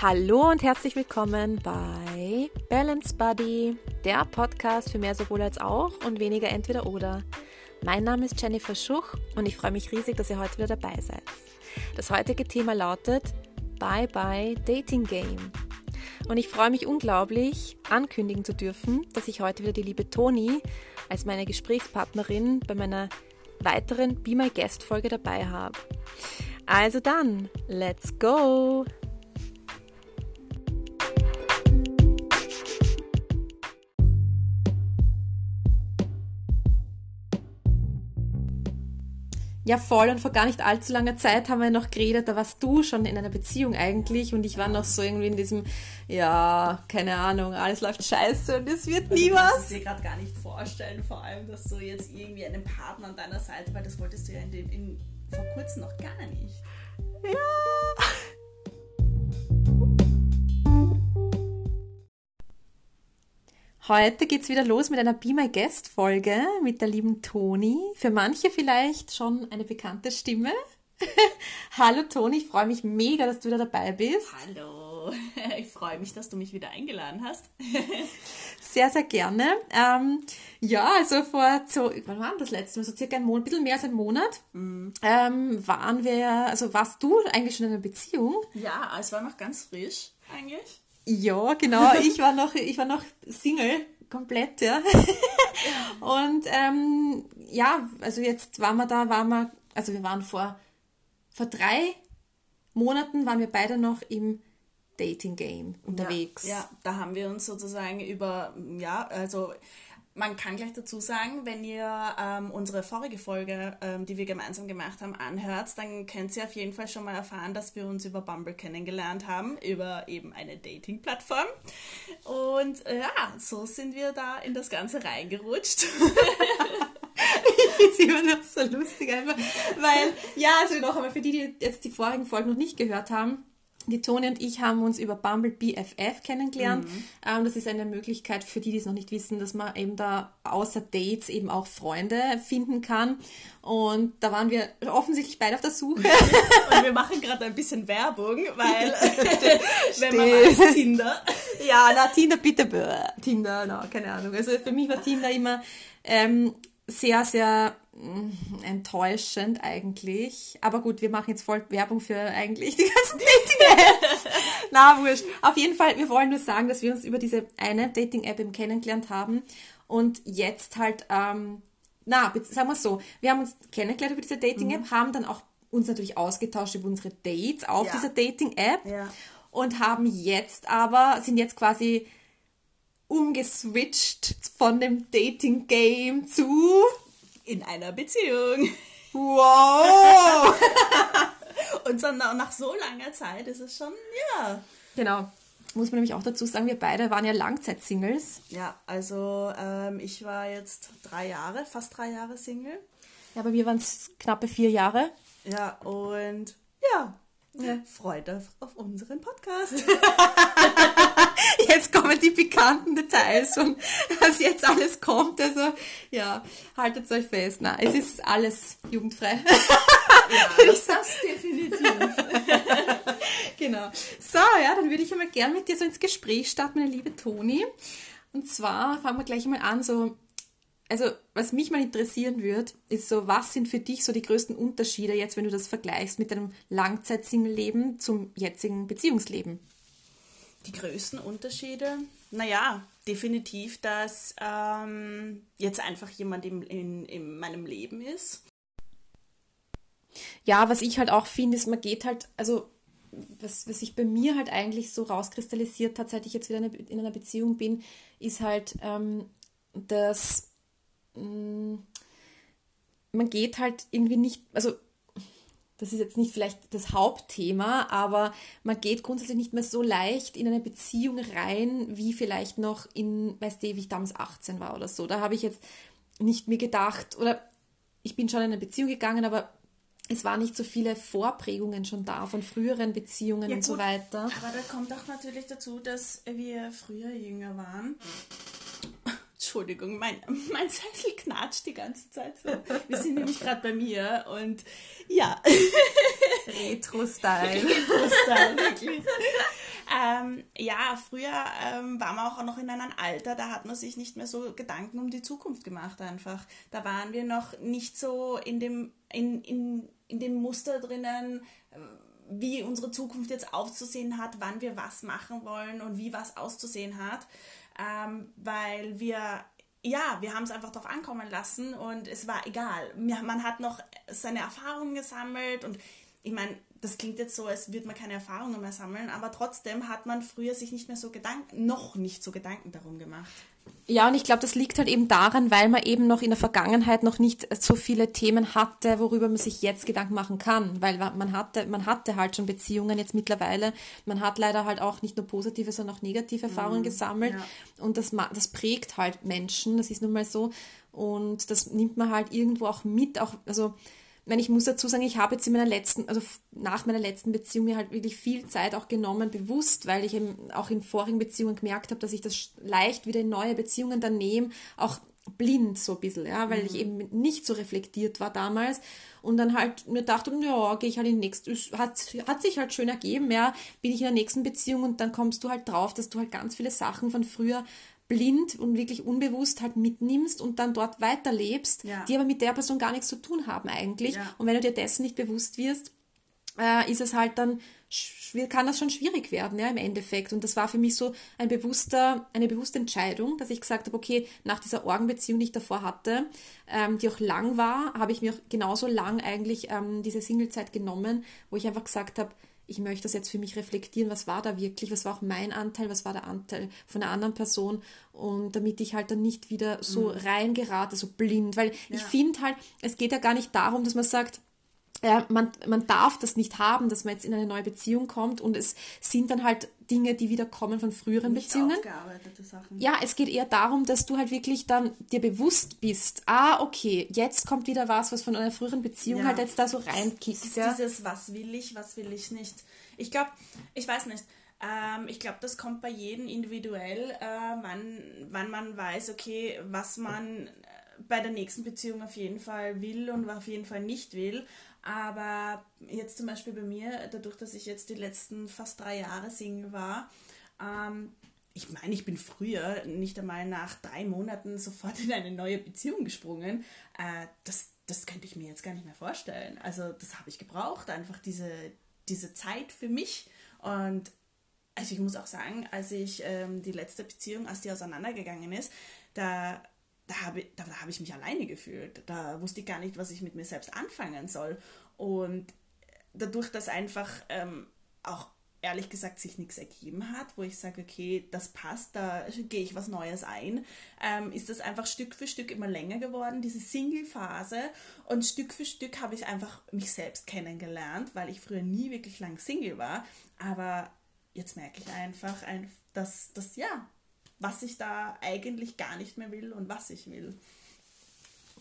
Hallo und herzlich willkommen bei Balance Buddy, der Podcast für mehr sowohl als auch und weniger entweder oder. Mein Name ist Jennifer Schuch und ich freue mich riesig, dass ihr heute wieder dabei seid. Das heutige Thema lautet Bye Bye Dating Game. Und ich freue mich unglaublich, ankündigen zu dürfen, dass ich heute wieder die liebe Toni als meine Gesprächspartnerin bei meiner weiteren Be My Guest Folge dabei habe. Also dann, let's go! Ja, voll. Und vor gar nicht allzu langer Zeit haben wir noch geredet, da warst du schon in einer Beziehung eigentlich und ich war noch so irgendwie in diesem, ja, keine Ahnung, alles läuft scheiße und es wird nie was. Ich kann es dir gerade gar nicht vorstellen, vor allem, dass du jetzt irgendwie einen Partner an deiner Seite, weil das wolltest du ja in dem, in, vor kurzem noch gar nicht. Ja. Heute geht's wieder los mit einer Be My Guest Folge mit der lieben Toni. Für manche vielleicht schon eine bekannte Stimme. Hallo Toni, ich freue mich mega, dass du wieder dabei bist. Hallo, ich freue mich, dass du mich wieder eingeladen hast. sehr, sehr gerne. Ähm, ja, also vor so, wann war das letzte Mal? So circa ein Monat, ein bisschen mehr als ein Monat, mhm. ähm, waren wir, also warst du eigentlich schon in einer Beziehung? Ja, es war noch ganz frisch eigentlich. Ja, genau. Ich war noch, ich war noch Single, komplett, ja. Und ähm, ja, also jetzt waren wir da, waren wir, also wir waren vor, vor drei Monaten waren wir beide noch im Dating Game unterwegs. Ja, ja, da haben wir uns sozusagen über, ja, also man kann gleich dazu sagen, wenn ihr ähm, unsere vorige Folge, ähm, die wir gemeinsam gemacht haben, anhört, dann könnt ihr auf jeden Fall schon mal erfahren, dass wir uns über Bumble kennengelernt haben, über eben eine Dating-Plattform. Und äh, ja, so sind wir da in das Ganze reingerutscht. es immer noch so lustig einfach, weil, ja, also noch einmal für die, die jetzt die vorigen Folgen noch nicht gehört haben, die Toni und ich haben uns über Bumble BFF kennengelernt. Mhm. Ähm, das ist eine Möglichkeit für die, die es noch nicht wissen, dass man eben da außer Dates eben auch Freunde finden kann. Und da waren wir offensichtlich beide auf der Suche. und wir machen gerade ein bisschen Werbung, weil wenn man weiß, Tinder. Ja, na, Tinder bitte. Tinder, na, keine Ahnung. Also für mich war Tinder immer ähm, sehr, sehr enttäuschend eigentlich. Aber gut, wir machen jetzt voll Werbung für eigentlich die ganzen Dating-Apps. Na, wurscht. Auf jeden Fall, wir wollen nur sagen, dass wir uns über diese eine Dating-App eben kennengelernt haben und jetzt halt, ähm, na, sagen wir so, wir haben uns kennengelernt über diese Dating-App, mhm. haben dann auch uns natürlich ausgetauscht über unsere Dates auf ja. dieser Dating-App ja. und haben jetzt aber, sind jetzt quasi umgeswitcht von dem Dating-Game zu in einer Beziehung. Wow! Und dann nach so langer Zeit ist es schon, ja. Genau. Muss man nämlich auch dazu sagen, wir beide waren ja Langzeit-Singles. Ja, also ähm, ich war jetzt drei Jahre, fast drei Jahre Single. Ja, bei mir waren es knappe vier Jahre. Ja, und ja, ja. freut euch auf unseren Podcast. jetzt kommen die pikanten Details und was jetzt alles kommt. Also ja, haltet euch fest. Na, es ist alles jugendfrei. Ja, das, das definitiv. genau. So, ja, dann würde ich einmal gerne mit dir so ins Gespräch starten, meine liebe Toni. Und zwar fangen wir gleich mal an, so also was mich mal interessieren würde, ist so, was sind für dich so die größten Unterschiede jetzt, wenn du das vergleichst mit deinem Langzeit-Single-Leben zum jetzigen Beziehungsleben? Die größten Unterschiede? Naja, definitiv, dass ähm, jetzt einfach jemand in, in, in meinem Leben ist. Ja, was ich halt auch finde, ist, man geht halt, also was, was sich bei mir halt eigentlich so rauskristallisiert hat, seit ich jetzt wieder in einer Beziehung bin, ist halt, ähm, dass mh, mm, man geht halt irgendwie nicht, also das ist jetzt nicht vielleicht das Hauptthema, aber man geht grundsätzlich nicht mehr so leicht in eine Beziehung rein, wie vielleicht noch in, weißt du, wie ich damals 18 war oder so. Da habe ich jetzt nicht mir gedacht, oder ich bin schon in eine Beziehung gegangen, aber es waren nicht so viele Vorprägungen schon da von früheren Beziehungen ja, und gut, so weiter. Aber da kommt auch natürlich dazu, dass wir früher jünger waren. Entschuldigung, mein, mein Sessel knatscht die ganze Zeit so. Wir sind nämlich gerade bei mir und ja. Retro-Style. Retro-Style, wirklich. ähm, ja, früher ähm, war man auch noch in einem Alter, da hat man sich nicht mehr so Gedanken um die Zukunft gemacht einfach. Da waren wir noch nicht so in dem, in, in, in dem Muster drinnen, wie unsere Zukunft jetzt auszusehen hat, wann wir was machen wollen und wie was auszusehen hat, ähm, weil wir ja, wir haben es einfach darauf ankommen lassen und es war egal. Man hat noch seine Erfahrungen gesammelt und ich meine, das klingt jetzt so, als würde man keine Erfahrungen mehr sammeln, aber trotzdem hat man früher sich nicht mehr so Gedanken, noch nicht so Gedanken darum gemacht. Ja, und ich glaube, das liegt halt eben daran, weil man eben noch in der Vergangenheit noch nicht so viele Themen hatte, worüber man sich jetzt Gedanken machen kann, weil man hatte, man hatte halt schon Beziehungen jetzt mittlerweile. Man hat leider halt auch nicht nur positive, sondern auch negative Erfahrungen mhm, gesammelt. Ja. Und das, das prägt halt Menschen, das ist nun mal so. Und das nimmt man halt irgendwo auch mit, auch, also, meine, ich muss dazu sagen, ich habe jetzt in meiner letzten, also nach meiner letzten Beziehung mir halt wirklich viel Zeit auch genommen, bewusst, weil ich eben auch in vorigen Beziehungen gemerkt habe, dass ich das leicht wieder in neue Beziehungen dann nehme, auch blind so ein bisschen, ja, weil mhm. ich eben nicht so reflektiert war damals und dann halt mir dachte, ja, gehe ich halt in die nächste, hat, hat sich halt schön ergeben, ja, bin ich in der nächsten Beziehung und dann kommst du halt drauf, dass du halt ganz viele Sachen von früher blind und wirklich unbewusst halt mitnimmst und dann dort weiterlebst, ja. die aber mit der Person gar nichts zu tun haben eigentlich. Ja. Und wenn du dir dessen nicht bewusst wirst, äh, ist es halt dann, kann das schon schwierig werden, ja, im Endeffekt. Und das war für mich so ein bewusster, eine bewusste Entscheidung, dass ich gesagt habe, okay, nach dieser Orgenbeziehung, die ich davor hatte, ähm, die auch lang war, habe ich mir auch genauso lang eigentlich ähm, diese Singlezeit genommen, wo ich einfach gesagt habe, ich möchte das jetzt für mich reflektieren, was war da wirklich, was war auch mein Anteil, was war der Anteil von einer anderen Person und damit ich halt dann nicht wieder so mhm. reingerate, so blind, weil ja. ich finde halt, es geht ja gar nicht darum, dass man sagt, äh, man, man darf das nicht haben, dass man jetzt in eine neue Beziehung kommt und es sind dann halt Dinge, die wieder kommen von früheren nicht Beziehungen. Sachen. Ja, es geht eher darum, dass du halt wirklich dann dir bewusst bist, ah, okay, jetzt kommt wieder was, was von einer früheren Beziehung ja. halt jetzt da so reinkickt. Ja. Dieses, was will ich, was will ich nicht. Ich glaube, ich weiß nicht, ähm, ich glaube, das kommt bei jedem individuell, äh, wann, wann man weiß, okay, was man bei der nächsten Beziehung auf jeden Fall will und auf jeden Fall nicht will. Aber jetzt zum Beispiel bei mir, dadurch, dass ich jetzt die letzten fast drei Jahre Single war, ähm, ich meine, ich bin früher nicht einmal nach drei Monaten sofort in eine neue Beziehung gesprungen. Äh, das, das könnte ich mir jetzt gar nicht mehr vorstellen. Also das habe ich gebraucht, einfach diese, diese Zeit für mich. Und also ich muss auch sagen, als ich ähm, die letzte Beziehung, als die auseinandergegangen ist, da da habe da, da hab ich mich alleine gefühlt. Da wusste ich gar nicht, was ich mit mir selbst anfangen soll. Und dadurch, dass einfach ähm, auch ehrlich gesagt sich nichts ergeben hat, wo ich sage, okay, das passt, da gehe ich was Neues ein, ähm, ist das einfach Stück für Stück immer länger geworden, diese Single-Phase. Und Stück für Stück habe ich einfach mich selbst kennengelernt, weil ich früher nie wirklich lang Single war. Aber jetzt merke ich einfach, dass das, ja, was ich da eigentlich gar nicht mehr will und was ich will.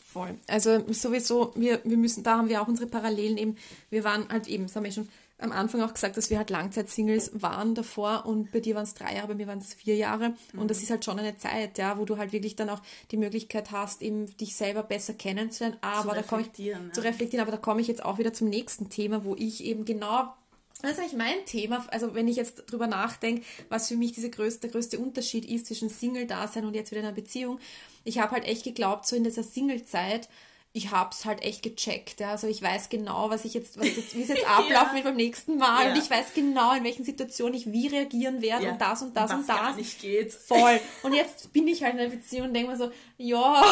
Voll. Also sowieso, wir, wir müssen, da haben wir auch unsere Parallelen eben, wir waren halt eben, das haben wir schon am Anfang auch gesagt, dass wir halt Langzeitsingles waren davor und bei dir waren es drei Jahre, bei mir waren es vier Jahre mhm. und das ist halt schon eine Zeit, ja, wo du halt wirklich dann auch die Möglichkeit hast, eben dich selber besser kennenzulernen, aber zu da komme ich ja. zu reflektieren, aber da komme ich jetzt auch wieder zum nächsten Thema, wo ich eben genau das ist eigentlich mein Thema. Also wenn ich jetzt drüber nachdenke, was für mich diese größte, der größte Unterschied ist zwischen Single-Dasein und jetzt wieder einer Beziehung. Ich habe halt echt geglaubt, so in dieser Single-Zeit, ich habe es halt echt gecheckt. Ja. Also ich weiß genau, was ich jetzt, was jetzt wie es jetzt ablaufen wird beim nächsten Mal. Ja. Und ich weiß genau, in welchen Situationen ich wie reagieren werde ja. und das und das und, und das. Gar nicht geht. Voll. Und jetzt bin ich halt in einer Beziehung und denke mir so, ja.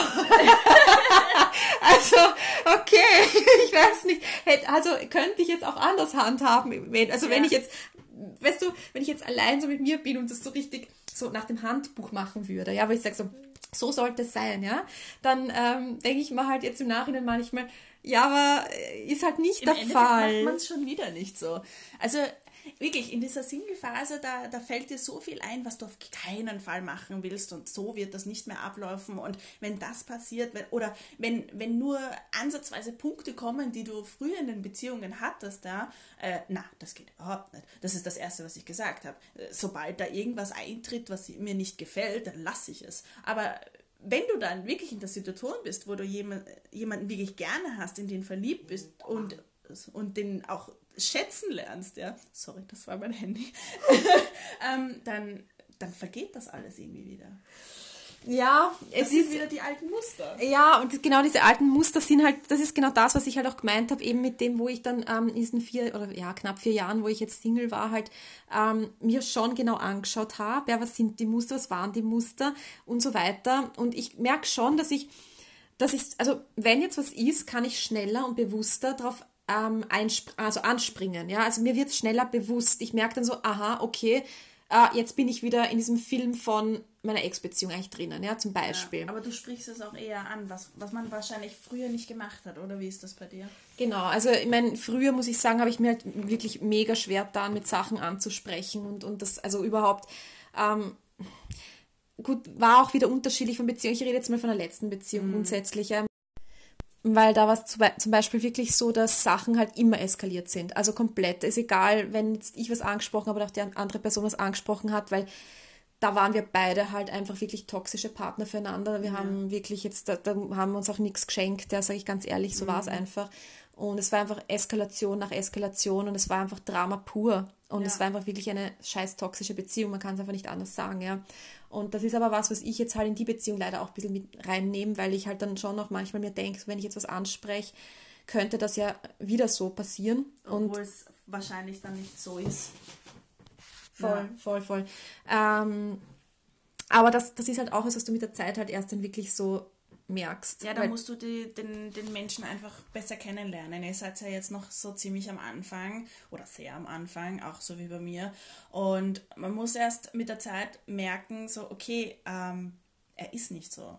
also, okay, ich weiß nicht. Also könnte ich jetzt auch anders handhaben. Also wenn ich jetzt, weißt du, wenn ich jetzt allein so mit mir bin und das so richtig so nach dem Handbuch machen würde, ja, wo ich sage so, so sollte es sein, ja, dann ähm, denke ich mir halt jetzt im Nachhinein manchmal, ja, aber äh, ist halt nicht Im der Endeffekt Fall. macht man es schon wieder nicht so. Also wirklich, in dieser Single-Phase, da, da fällt dir so viel ein, was du auf keinen Fall machen willst und so wird das nicht mehr ablaufen. Und wenn das passiert, wenn, oder wenn, wenn nur ansatzweise Punkte kommen, die du früher in den Beziehungen hattest, ja, äh, na, das geht überhaupt nicht. Das ist das Erste, was ich gesagt habe. Sobald da irgendwas eintritt, was mir nicht gefällt, dann lasse ich es. Aber wenn du dann wirklich in der Situation bist, wo du jemand, jemanden wirklich gerne hast, in den verliebt bist und und den auch schätzen lernst, ja, sorry, das war mein Handy, ähm, dann, dann vergeht das alles irgendwie wieder. Ja, es ist wieder die alten Muster. Ja, und genau diese alten Muster sind halt, das ist genau das, was ich halt auch gemeint habe, eben mit dem, wo ich dann ähm, in diesen vier oder ja, knapp vier Jahren, wo ich jetzt Single war, halt ähm, mir schon genau angeschaut habe, ja, was sind die Muster, was waren die Muster und so weiter. Und ich merke schon, dass ich, dass ich, also wenn jetzt was ist, kann ich schneller und bewusster darauf ähm, also anspringen. Ja, also mir wird es schneller bewusst. Ich merke dann so, aha, okay, äh, jetzt bin ich wieder in diesem Film von meiner Ex-Beziehung eigentlich drinnen, ja, zum Beispiel. Ja, aber du sprichst es auch eher an, was, was man wahrscheinlich früher nicht gemacht hat, oder wie ist das bei dir? Genau, also ich meine, früher muss ich sagen, habe ich mir halt wirklich mega schwer da mit Sachen anzusprechen und, und das, also überhaupt, ähm, gut, war auch wieder unterschiedlich von Beziehungen. Ich rede jetzt mal von der letzten Beziehung mhm. grundsätzlich. Ja weil da war es zum Beispiel wirklich so, dass Sachen halt immer eskaliert sind. Also komplett. Ist egal, wenn jetzt ich was angesprochen habe oder auch die andere Person was angesprochen hat, weil da waren wir beide halt einfach wirklich toxische Partner füreinander. Wir ja. haben wirklich jetzt, da, da, haben wir uns auch nichts geschenkt, ja, sage ich ganz ehrlich, so mhm. war es einfach. Und es war einfach Eskalation nach Eskalation und es war einfach Drama pur. Und ja. es war einfach wirklich eine scheiß toxische Beziehung, man kann es einfach nicht anders sagen, ja. Und das ist aber was, was ich jetzt halt in die Beziehung leider auch ein bisschen mit reinnehme, weil ich halt dann schon noch manchmal mir denke, wenn ich jetzt was anspreche, könnte das ja wieder so passieren. Obwohl es wahrscheinlich dann nicht so ist. Voll, ja. voll, voll. Ähm, aber das, das ist halt auch was, was du mit der Zeit halt erst dann wirklich so merkst. Ja, da musst du die, den, den Menschen einfach besser kennenlernen. Ihr seid ja jetzt noch so ziemlich am Anfang oder sehr am Anfang, auch so wie bei mir. Und man muss erst mit der Zeit merken, so, okay, ähm, er ist nicht so.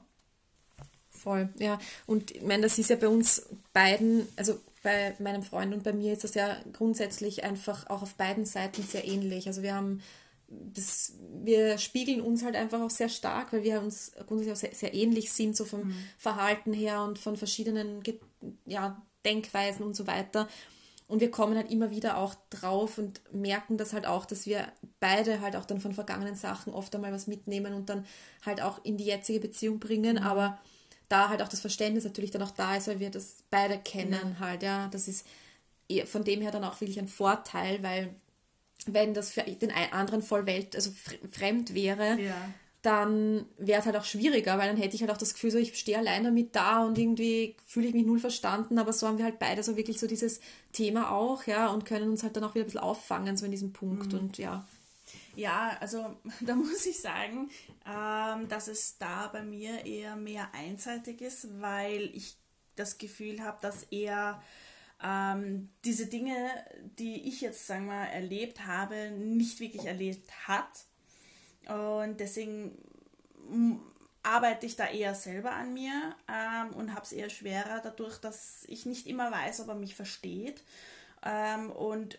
Voll, ja. Und ich meine, das ist ja bei uns beiden, also bei meinem Freund und bei mir ist das ja grundsätzlich einfach auch auf beiden Seiten sehr ähnlich. Also wir haben das, wir spiegeln uns halt einfach auch sehr stark, weil wir uns grundsätzlich auch sehr, sehr ähnlich sind, so vom mhm. Verhalten her und von verschiedenen ja, Denkweisen und so weiter. Und wir kommen halt immer wieder auch drauf und merken das halt auch, dass wir beide halt auch dann von vergangenen Sachen oft einmal was mitnehmen und dann halt auch in die jetzige Beziehung bringen. Mhm. Aber da halt auch das Verständnis natürlich dann auch da ist, weil wir das beide kennen mhm. halt, ja. Das ist von dem her dann auch wirklich ein Vorteil, weil wenn das für den anderen voll Welt, also fremd wäre, ja. dann wäre es halt auch schwieriger, weil dann hätte ich halt auch das Gefühl, so ich stehe alleine mit da und irgendwie fühle ich mich null verstanden, aber so haben wir halt beide so wirklich so dieses Thema auch, ja, und können uns halt dann auch wieder ein bisschen auffangen, so in diesem Punkt mhm. und ja. Ja, also da muss ich sagen, ähm, dass es da bei mir eher mehr einseitig ist, weil ich das Gefühl habe, dass er ähm, diese Dinge, die ich jetzt, sagen wir, erlebt habe, nicht wirklich erlebt hat. Und deswegen arbeite ich da eher selber an mir ähm, und habe es eher schwerer dadurch, dass ich nicht immer weiß, ob er mich versteht. Ähm, und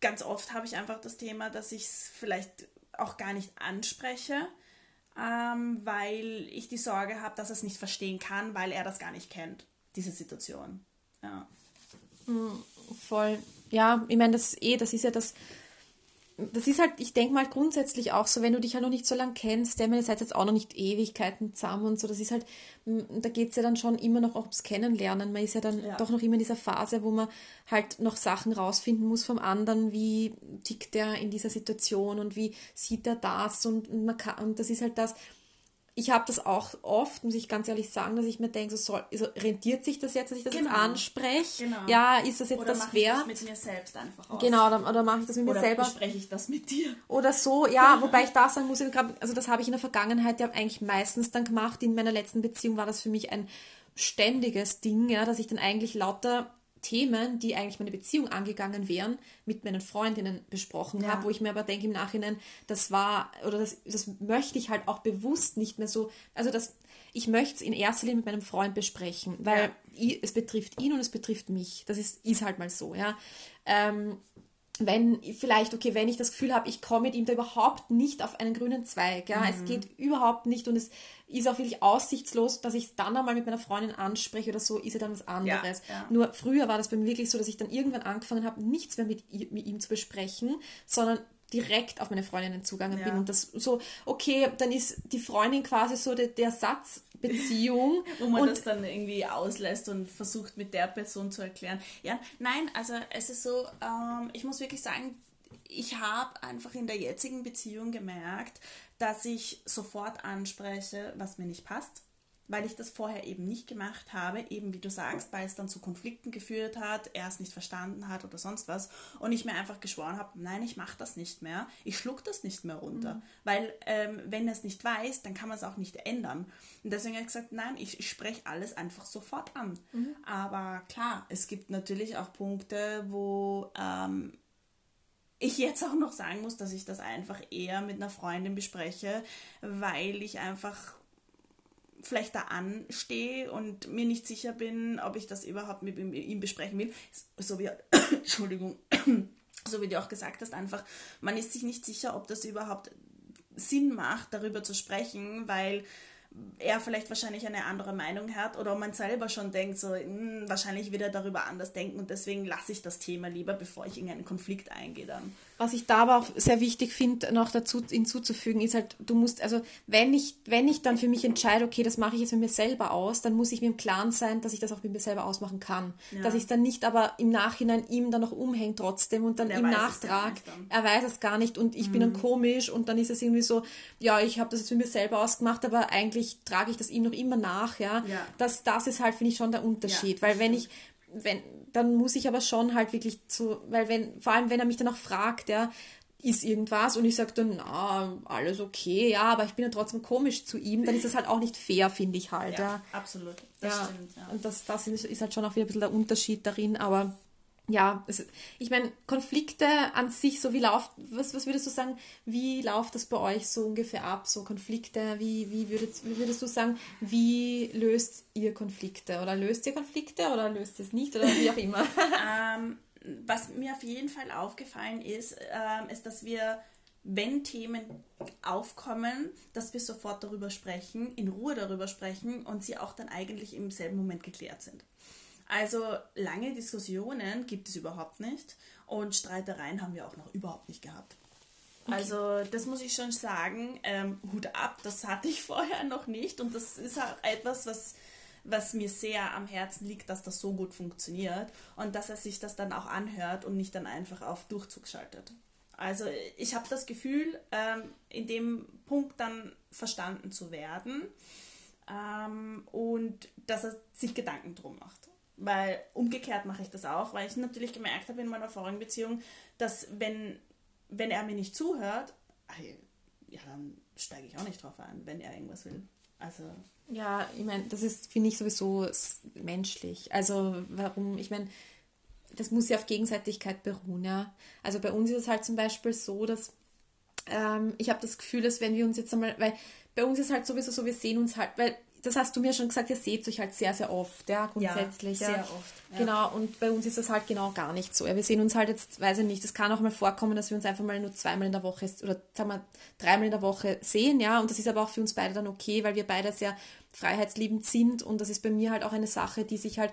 ganz oft habe ich einfach das Thema, dass ich es vielleicht auch gar nicht anspreche, ähm, weil ich die Sorge habe, dass er es nicht verstehen kann, weil er das gar nicht kennt, diese Situation. Ja. Hm, voll. Ja, ich meine, das eh, das ist ja das, das ist halt, ich denke mal grundsätzlich auch so, wenn du dich halt noch nicht so lange kennst, der meine, ihr seid jetzt auch noch nicht Ewigkeiten zusammen und so, das ist halt, da geht es ja dann schon immer noch ums Kennenlernen. Man ist ja dann ja. doch noch immer in dieser Phase, wo man halt noch Sachen rausfinden muss vom anderen, wie tickt der in dieser Situation und wie sieht er das und, und man kann, und das ist halt das, ich habe das auch oft, muss ich ganz ehrlich sagen, dass ich mir denke, so soll, also rentiert sich das jetzt, dass ich das genau. jetzt anspreche? Genau. Ja, ist das jetzt oder das wert? Oder mit mir selbst einfach aus. Genau, oder, oder mache ich das mit oder mir selber? Oder spreche ich das mit dir? Oder so, ja, wobei ich da sagen muss, also das habe ich in der Vergangenheit ja eigentlich meistens dann gemacht. In meiner letzten Beziehung war das für mich ein ständiges Ding, ja, dass ich dann eigentlich lauter Themen, die eigentlich meine Beziehung angegangen wären, mit meinen Freundinnen besprochen ja. habe, wo ich mir aber denke im Nachhinein, das war, oder das, das möchte ich halt auch bewusst nicht mehr so, also das, ich möchte es in erster Linie mit meinem Freund besprechen, weil ja. es betrifft ihn und es betrifft mich. Das ist, ist halt mal so, ja. Ähm, wenn vielleicht, okay, wenn ich das Gefühl habe, ich komme mit ihm da überhaupt nicht auf einen grünen Zweig, ja, mhm. es geht überhaupt nicht und es ist auch wirklich aussichtslos, dass ich es dann einmal mit meiner Freundin anspreche oder so, ist ja dann was anderes. Ja, ja. Nur früher war das bei mir wirklich so, dass ich dann irgendwann angefangen habe, nichts mehr mit, mit ihm zu besprechen, sondern direkt auf meine Freundinnen zugegangen ja. bin und das so, okay, dann ist die Freundin quasi so der, der Satzbeziehung. Wo man und das dann irgendwie auslässt und versucht mit der Person zu erklären. Ja, nein, also es ist so, ähm, ich muss wirklich sagen, ich habe einfach in der jetzigen Beziehung gemerkt, dass ich sofort anspreche, was mir nicht passt weil ich das vorher eben nicht gemacht habe, eben wie du sagst, weil es dann zu Konflikten geführt hat, er es nicht verstanden hat oder sonst was und ich mir einfach geschworen habe, nein, ich mache das nicht mehr, ich schluck das nicht mehr runter, mhm. weil ähm, wenn er es nicht weiß, dann kann man es auch nicht ändern. Und deswegen habe ich gesagt, nein, ich, ich spreche alles einfach sofort an, mhm. aber klar, es gibt natürlich auch Punkte, wo ähm, ich jetzt auch noch sagen muss, dass ich das einfach eher mit einer Freundin bespreche, weil ich einfach vielleicht da anstehe und mir nicht sicher bin, ob ich das überhaupt mit ihm besprechen will. So wie, Entschuldigung, so wie du auch gesagt hast, einfach, man ist sich nicht sicher, ob das überhaupt Sinn macht, darüber zu sprechen, weil er vielleicht wahrscheinlich eine andere Meinung hat oder man selber schon denkt, so mh, hm, wahrscheinlich wird er darüber anders denken und deswegen lasse ich das Thema lieber, bevor ich in einen Konflikt eingehe dann. Was ich da aber auch sehr wichtig finde, noch dazu hinzuzufügen, ist halt, du musst, also wenn ich, wenn ich dann für mich entscheide, okay, das mache ich jetzt mit mir selber aus, dann muss ich mir im Klaren sein, dass ich das auch mit mir selber ausmachen kann. Ja. Dass ich es dann nicht aber im Nachhinein ihm dann noch umhängt trotzdem und dann im Nachtrag, er weiß es gar nicht und ich mhm. bin dann mhm. komisch und dann ist es irgendwie so, ja, ich habe das jetzt mit mir selber ausgemacht, aber eigentlich trage ich das ihm noch immer nach, ja. ja. Das, das ist halt, finde ich, schon der Unterschied. Ja, weil wenn ich, wenn, dann muss ich aber schon halt wirklich zu, weil wenn, vor allem wenn er mich dann auch fragt, ja, ist irgendwas und ich sage dann, na, alles okay, ja, aber ich bin ja trotzdem komisch zu ihm, dann ist das halt auch nicht fair, finde ich halt. Ja, ja. absolut. Das ja. stimmt, ja. Und das, das ist halt schon auch wieder ein bisschen der Unterschied darin, aber ja, es, ich meine, Konflikte an sich, so wie lauft, was, was würdest du sagen, wie läuft das bei euch so ungefähr ab, so Konflikte, wie, wie, würdest, wie würdest du sagen, wie löst ihr Konflikte oder löst ihr Konflikte oder löst ihr es nicht oder wie auch immer? ähm, was mir auf jeden Fall aufgefallen ist, ähm, ist, dass wir, wenn Themen aufkommen, dass wir sofort darüber sprechen, in Ruhe darüber sprechen und sie auch dann eigentlich im selben Moment geklärt sind. Also lange Diskussionen gibt es überhaupt nicht und Streitereien haben wir auch noch überhaupt nicht gehabt. Okay. Also das muss ich schon sagen, ähm, Hut ab, das hatte ich vorher noch nicht und das ist auch etwas, was, was mir sehr am Herzen liegt, dass das so gut funktioniert und dass er sich das dann auch anhört und nicht dann einfach auf Durchzug schaltet. Also ich habe das Gefühl, ähm, in dem Punkt dann verstanden zu werden ähm, und dass er sich Gedanken drum macht. Weil umgekehrt mache ich das auch, weil ich natürlich gemerkt habe in meiner vorigen Beziehung, dass wenn, wenn er mir nicht zuhört, ja, dann steige ich auch nicht drauf ein, wenn er irgendwas will. Also. Ja, ich meine, das ist, finde ich, sowieso menschlich. Also warum, ich meine, das muss ja auf Gegenseitigkeit beruhen, ja. Also bei uns ist es halt zum Beispiel so, dass ähm, ich habe das Gefühl, dass wenn wir uns jetzt einmal, weil bei uns ist halt sowieso so, wir sehen uns halt, weil das hast du mir schon gesagt, ihr seht euch halt sehr, sehr oft, ja, grundsätzlich. Ja, sehr ja. oft. Ja. Genau, und bei uns ist das halt genau gar nicht so. Ja, wir sehen uns halt jetzt, weiß ich nicht, es kann auch mal vorkommen, dass wir uns einfach mal nur zweimal in der Woche oder sagen wir dreimal in der Woche sehen, ja, und das ist aber auch für uns beide dann okay, weil wir beide sehr freiheitsliebend sind und das ist bei mir halt auch eine Sache, die sich halt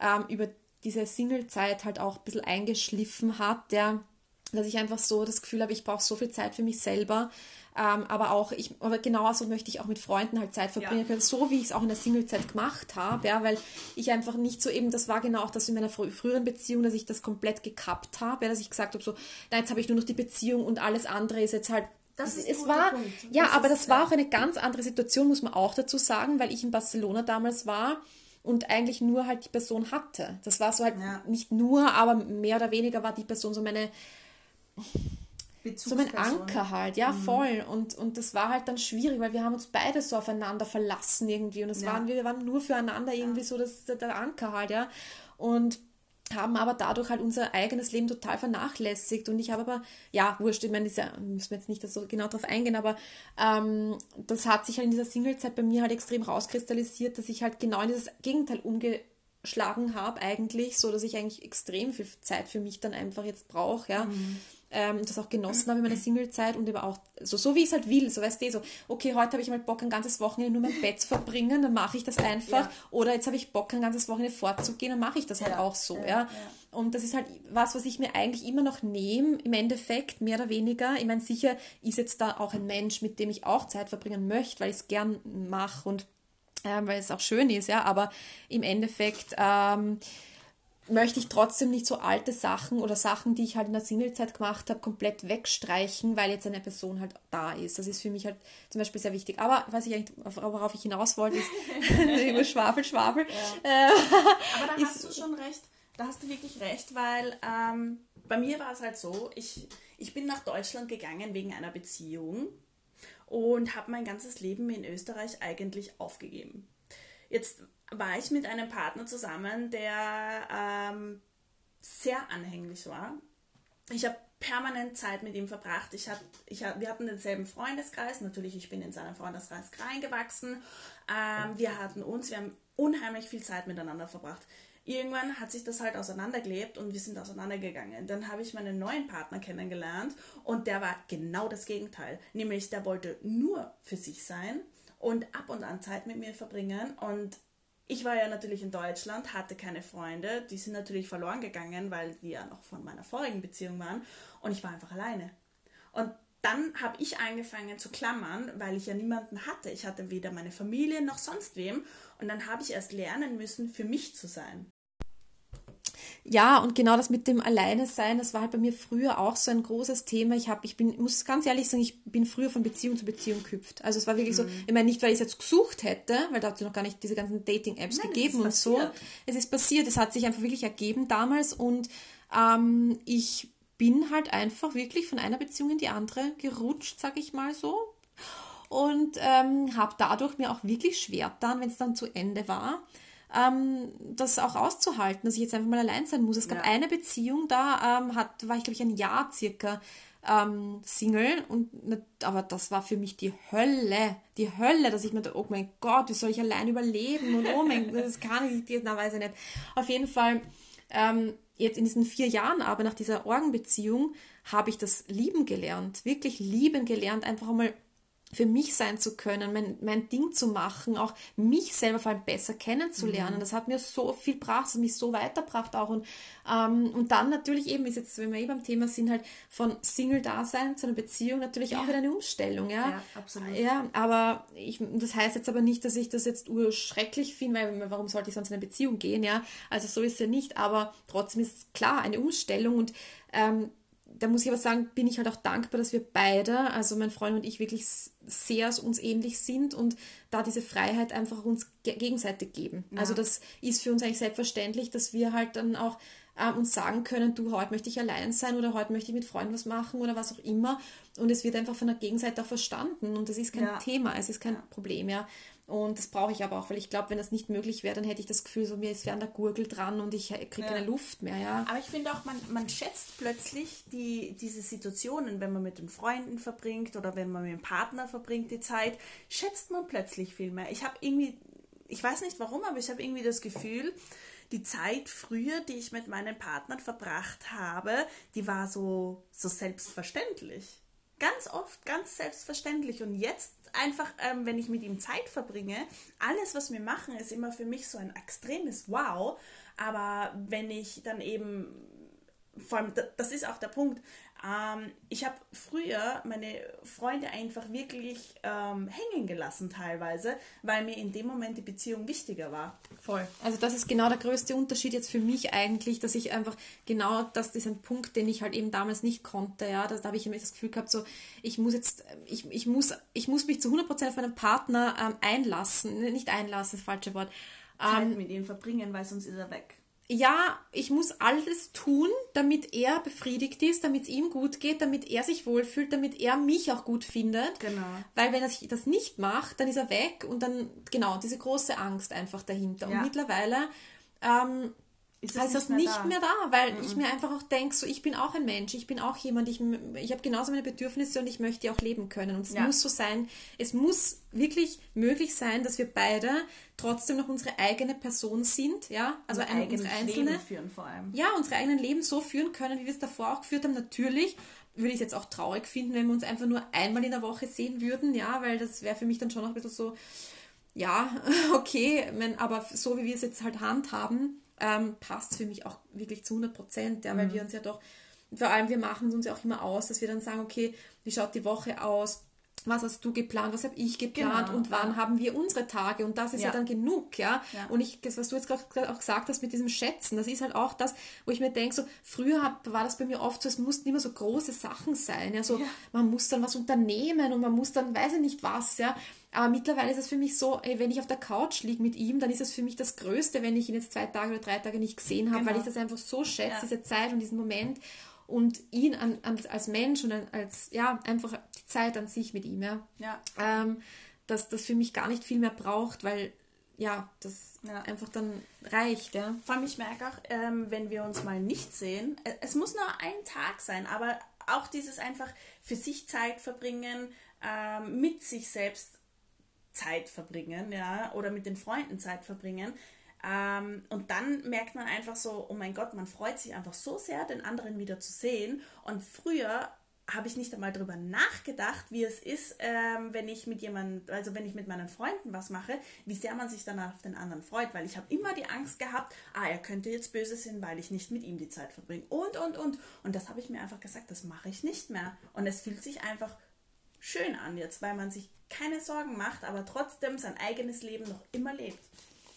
ähm, über diese Single-Zeit halt auch ein bisschen eingeschliffen hat, ja, dass ich einfach so das Gefühl habe, ich brauche so viel Zeit für mich selber, ähm, aber auch, ich, aber genauso möchte ich auch mit Freunden halt Zeit verbringen können, so wie ich es auch in der Singlezeit gemacht habe, ja, weil ich einfach nicht so eben, das war genau auch das in meiner frü früheren Beziehung, dass ich das komplett gekappt habe, ja, dass ich gesagt habe, so, na, jetzt habe ich nur noch die Beziehung und alles andere ist jetzt halt das ist es war Punkt. ja, das aber ist, das war auch eine ganz andere Situation, muss man auch dazu sagen, weil ich in Barcelona damals war und eigentlich nur halt die Person hatte. Das war so halt ja. nicht nur, aber mehr oder weniger war die Person so meine so mein Anker halt, ja, mhm. voll. Und, und das war halt dann schwierig, weil wir haben uns beide so aufeinander verlassen irgendwie. Und es ja. waren, wir waren nur füreinander irgendwie ja. so das, der Anker halt, ja. Und haben aber dadurch halt unser eigenes Leben total vernachlässigt. Und ich habe aber, ja, wurscht, ich meine, das ja, müssen wir jetzt nicht so genau drauf eingehen, aber ähm, das hat sich halt in dieser Singlezeit bei mir halt extrem rauskristallisiert, dass ich halt genau in dieses Gegenteil umge geschlagen habe eigentlich, so dass ich eigentlich extrem viel Zeit für mich dann einfach jetzt brauche, ja. Mhm ähm, das auch genossen habe in meiner Singlezeit und aber auch so, so wie ich es halt will, so weißt du, so, okay, heute habe ich mal Bock, ein ganzes Wochenende nur mein Bett zu verbringen, dann mache ich das einfach. Ja. Oder jetzt habe ich Bock, ein ganzes Wochenende fortzugehen, dann mache ich das halt ja. halt auch so, ja. ja. Und das ist halt was, was ich mir eigentlich immer noch nehme, im Endeffekt, mehr oder weniger. Ich meine, sicher ist jetzt da auch ein Mensch, mit dem ich auch Zeit verbringen möchte, weil ich es gern mache und äh, weil es auch schön ist, ja, aber im Endeffekt ähm, möchte ich trotzdem nicht so alte Sachen oder Sachen, die ich halt in der Singlezeit gemacht habe, komplett wegstreichen, weil jetzt eine Person halt da ist. Das ist für mich halt zum Beispiel sehr wichtig. Aber was ich eigentlich, worauf ich hinaus wollte, ist über Schwafel, Schwafel. Ja. Äh, Aber da hast du schon recht. Da hast du wirklich recht, weil ähm, bei mir war es halt so, ich, ich bin nach Deutschland gegangen wegen einer Beziehung und habe mein ganzes Leben in Österreich eigentlich aufgegeben. Jetzt war ich mit einem Partner zusammen, der ähm, sehr anhänglich war. Ich habe permanent Zeit mit ihm verbracht. Ich hab, ich hab, wir hatten denselben Freundeskreis. Natürlich, ich bin in seinen Freundeskreis reingewachsen. Ähm, wir hatten uns, wir haben unheimlich viel Zeit miteinander verbracht. Irgendwann hat sich das halt auseinandergelebt und wir sind auseinandergegangen. Dann habe ich meinen neuen Partner kennengelernt und der war genau das Gegenteil. Nämlich, der wollte nur für sich sein und ab und an Zeit mit mir verbringen und ich war ja natürlich in Deutschland, hatte keine Freunde. Die sind natürlich verloren gegangen, weil die ja noch von meiner vorigen Beziehung waren. Und ich war einfach alleine. Und dann habe ich angefangen zu klammern, weil ich ja niemanden hatte. Ich hatte weder meine Familie noch sonst wem. Und dann habe ich erst lernen müssen, für mich zu sein. Ja, und genau das mit dem Alleine sein, das war halt bei mir früher auch so ein großes Thema. Ich habe, ich bin, muss ganz ehrlich sagen, ich bin früher von Beziehung zu Beziehung gehüpft. Also es war wirklich mhm. so, ich meine nicht, weil ich es jetzt gesucht hätte, weil da hat es noch gar nicht diese ganzen Dating-Apps gegeben und so. Es ist passiert, es hat sich einfach wirklich ergeben damals und ähm, ich bin halt einfach wirklich von einer Beziehung in die andere gerutscht, sag ich mal so. Und ähm, habe dadurch mir auch wirklich schwer dann, wenn es dann zu Ende war, ähm, das auch auszuhalten, dass ich jetzt einfach mal allein sein muss. Es gab ja. eine Beziehung, da ähm, hat, war ich, glaube ich, ein Jahr circa ähm, Single und aber das war für mich die Hölle, die Hölle, dass ich mir dachte, oh mein Gott, wie soll ich allein überleben und oh mein Gott, das kann ich nicht, na weiß ich nicht. Auf jeden Fall ähm, jetzt in diesen vier Jahren aber nach dieser Orgenbeziehung habe ich das lieben gelernt, wirklich lieben gelernt, einfach einmal für mich sein zu können, mein, mein Ding zu machen, auch mich selber vor allem besser kennenzulernen. Mhm. Das hat mir so viel gebracht, das hat mich so weitergebracht auch. Und, ähm, und dann natürlich eben, ist jetzt, wenn wir eh beim Thema sind, halt von Single-Dasein zu einer Beziehung natürlich ja. auch wieder eine Umstellung. Ja, ja absolut. Ja, aber ich, das heißt jetzt aber nicht, dass ich das jetzt urschrecklich finde, weil warum sollte ich sonst in eine Beziehung gehen? Ja, also so ist es ja nicht, aber trotzdem ist klar eine Umstellung und ähm, da muss ich aber sagen, bin ich halt auch dankbar, dass wir beide, also mein Freund und ich, wirklich sehr uns ähnlich sind und da diese Freiheit einfach uns gegenseitig geben. Ja. Also das ist für uns eigentlich selbstverständlich, dass wir halt dann auch äh, uns sagen können, du, heute möchte ich allein sein oder heute möchte ich mit Freunden was machen oder was auch immer. Und es wird einfach von der Gegenseite auch verstanden und das ist kein ja. Thema, es ist kein ja. Problem, ja. Und das brauche ich aber auch, weil ich glaube, wenn das nicht möglich wäre, dann hätte ich das Gefühl, so mir ist wer an der Gurgel dran und ich kriege ja. keine Luft mehr. Ja. Aber ich finde auch, man, man schätzt plötzlich die, diese Situationen, wenn man mit den Freunden verbringt oder wenn man mit dem Partner verbringt die Zeit, schätzt man plötzlich viel mehr. Ich habe irgendwie, ich weiß nicht warum, aber ich habe irgendwie das Gefühl, die Zeit früher, die ich mit meinen Partnern verbracht habe, die war so, so selbstverständlich. Ganz oft ganz selbstverständlich. Und jetzt einfach, ähm, wenn ich mit ihm Zeit verbringe, alles, was wir machen, ist immer für mich so ein extremes Wow. Aber wenn ich dann eben, vor allem, das ist auch der Punkt, ähm, ich habe früher meine Freunde einfach wirklich ähm, hängen gelassen teilweise, weil mir in dem Moment die Beziehung wichtiger war. Voll. Also das ist genau der größte Unterschied jetzt für mich eigentlich, dass ich einfach genau, das ist ein Punkt, den ich halt eben damals nicht konnte, ja, da, da habe ich immer das Gefühl gehabt, so, ich muss jetzt, ich, ich muss, ich muss mich zu 100% auf meinen Partner ähm, einlassen, nicht einlassen, das falsche Wort. Zeit ähm, mit ihm verbringen, weil sonst ist er weg ja, ich muss alles tun, damit er befriedigt ist, damit es ihm gut geht, damit er sich wohlfühlt, damit er mich auch gut findet. Genau. Weil wenn er das nicht macht, dann ist er weg und dann, genau, diese große Angst einfach dahinter. Ja. Und mittlerweile ähm, ist das, ist nicht, das mehr, nicht da? mehr, da? weil mhm. ich mir einfach auch denke, so ich bin auch ein Mensch, ich bin auch jemand, ich, ich habe genauso meine Bedürfnisse und ich möchte auch leben können. Und es ja. muss so sein, es muss wirklich möglich sein, dass wir beide trotzdem noch unsere eigene Person sind, ja, also ein, unsere einzelne, Leben führen vor allem. Ja, unsere eigenen Leben so führen können, wie wir es davor auch geführt haben. Natürlich würde ich es jetzt auch traurig finden, wenn wir uns einfach nur einmal in der Woche sehen würden, ja, weil das wäre für mich dann schon noch ein bisschen so, ja, okay, aber so wie wir es jetzt halt handhaben, ähm, passt für mich auch wirklich zu 100 Prozent, ja, weil mhm. wir uns ja doch, vor allem wir machen uns ja auch immer aus, dass wir dann sagen, okay, wie schaut die Woche aus? was hast du geplant, was habe ich geplant genau. und wann haben wir unsere Tage und das ist ja, ja dann genug, ja? ja? Und ich, das, was du jetzt gerade auch gesagt hast mit diesem Schätzen, das ist halt auch das, wo ich mir denke, so früher war das bei mir oft so, es mussten immer so große Sachen sein, ja, so man muss dann was unternehmen und man muss dann, weiß ich nicht was, ja, aber mittlerweile ist es für mich so, wenn ich auf der Couch liege mit ihm, dann ist es für mich das Größte, wenn ich ihn jetzt zwei Tage oder drei Tage nicht gesehen habe, genau. weil ich das einfach so schätze, ja. diese Zeit und diesen Moment und ihn an, an, als Mensch und als, ja, einfach die Zeit an sich mit ihm, ja. ja. Ähm, dass das für mich gar nicht viel mehr braucht, weil ja, das ja. einfach dann reicht, ja. Vor allem, ich merke auch, ähm, wenn wir uns mal nicht sehen, äh, es muss nur ein Tag sein, aber auch dieses einfach für sich Zeit verbringen, ähm, mit sich selbst Zeit verbringen, ja, oder mit den Freunden Zeit verbringen. Ähm, und dann merkt man einfach so, oh mein Gott, man freut sich einfach so sehr, den anderen wieder zu sehen. Und früher habe ich nicht einmal darüber nachgedacht, wie es ist, ähm, wenn ich mit jemandem, also wenn ich mit meinen Freunden was mache, wie sehr man sich dann auf den anderen freut, weil ich habe immer die Angst gehabt, ah, er könnte jetzt böse sein, weil ich nicht mit ihm die Zeit verbringe und und und und das habe ich mir einfach gesagt, das mache ich nicht mehr und es fühlt sich einfach schön an jetzt, weil man sich keine Sorgen macht, aber trotzdem sein eigenes Leben noch immer lebt.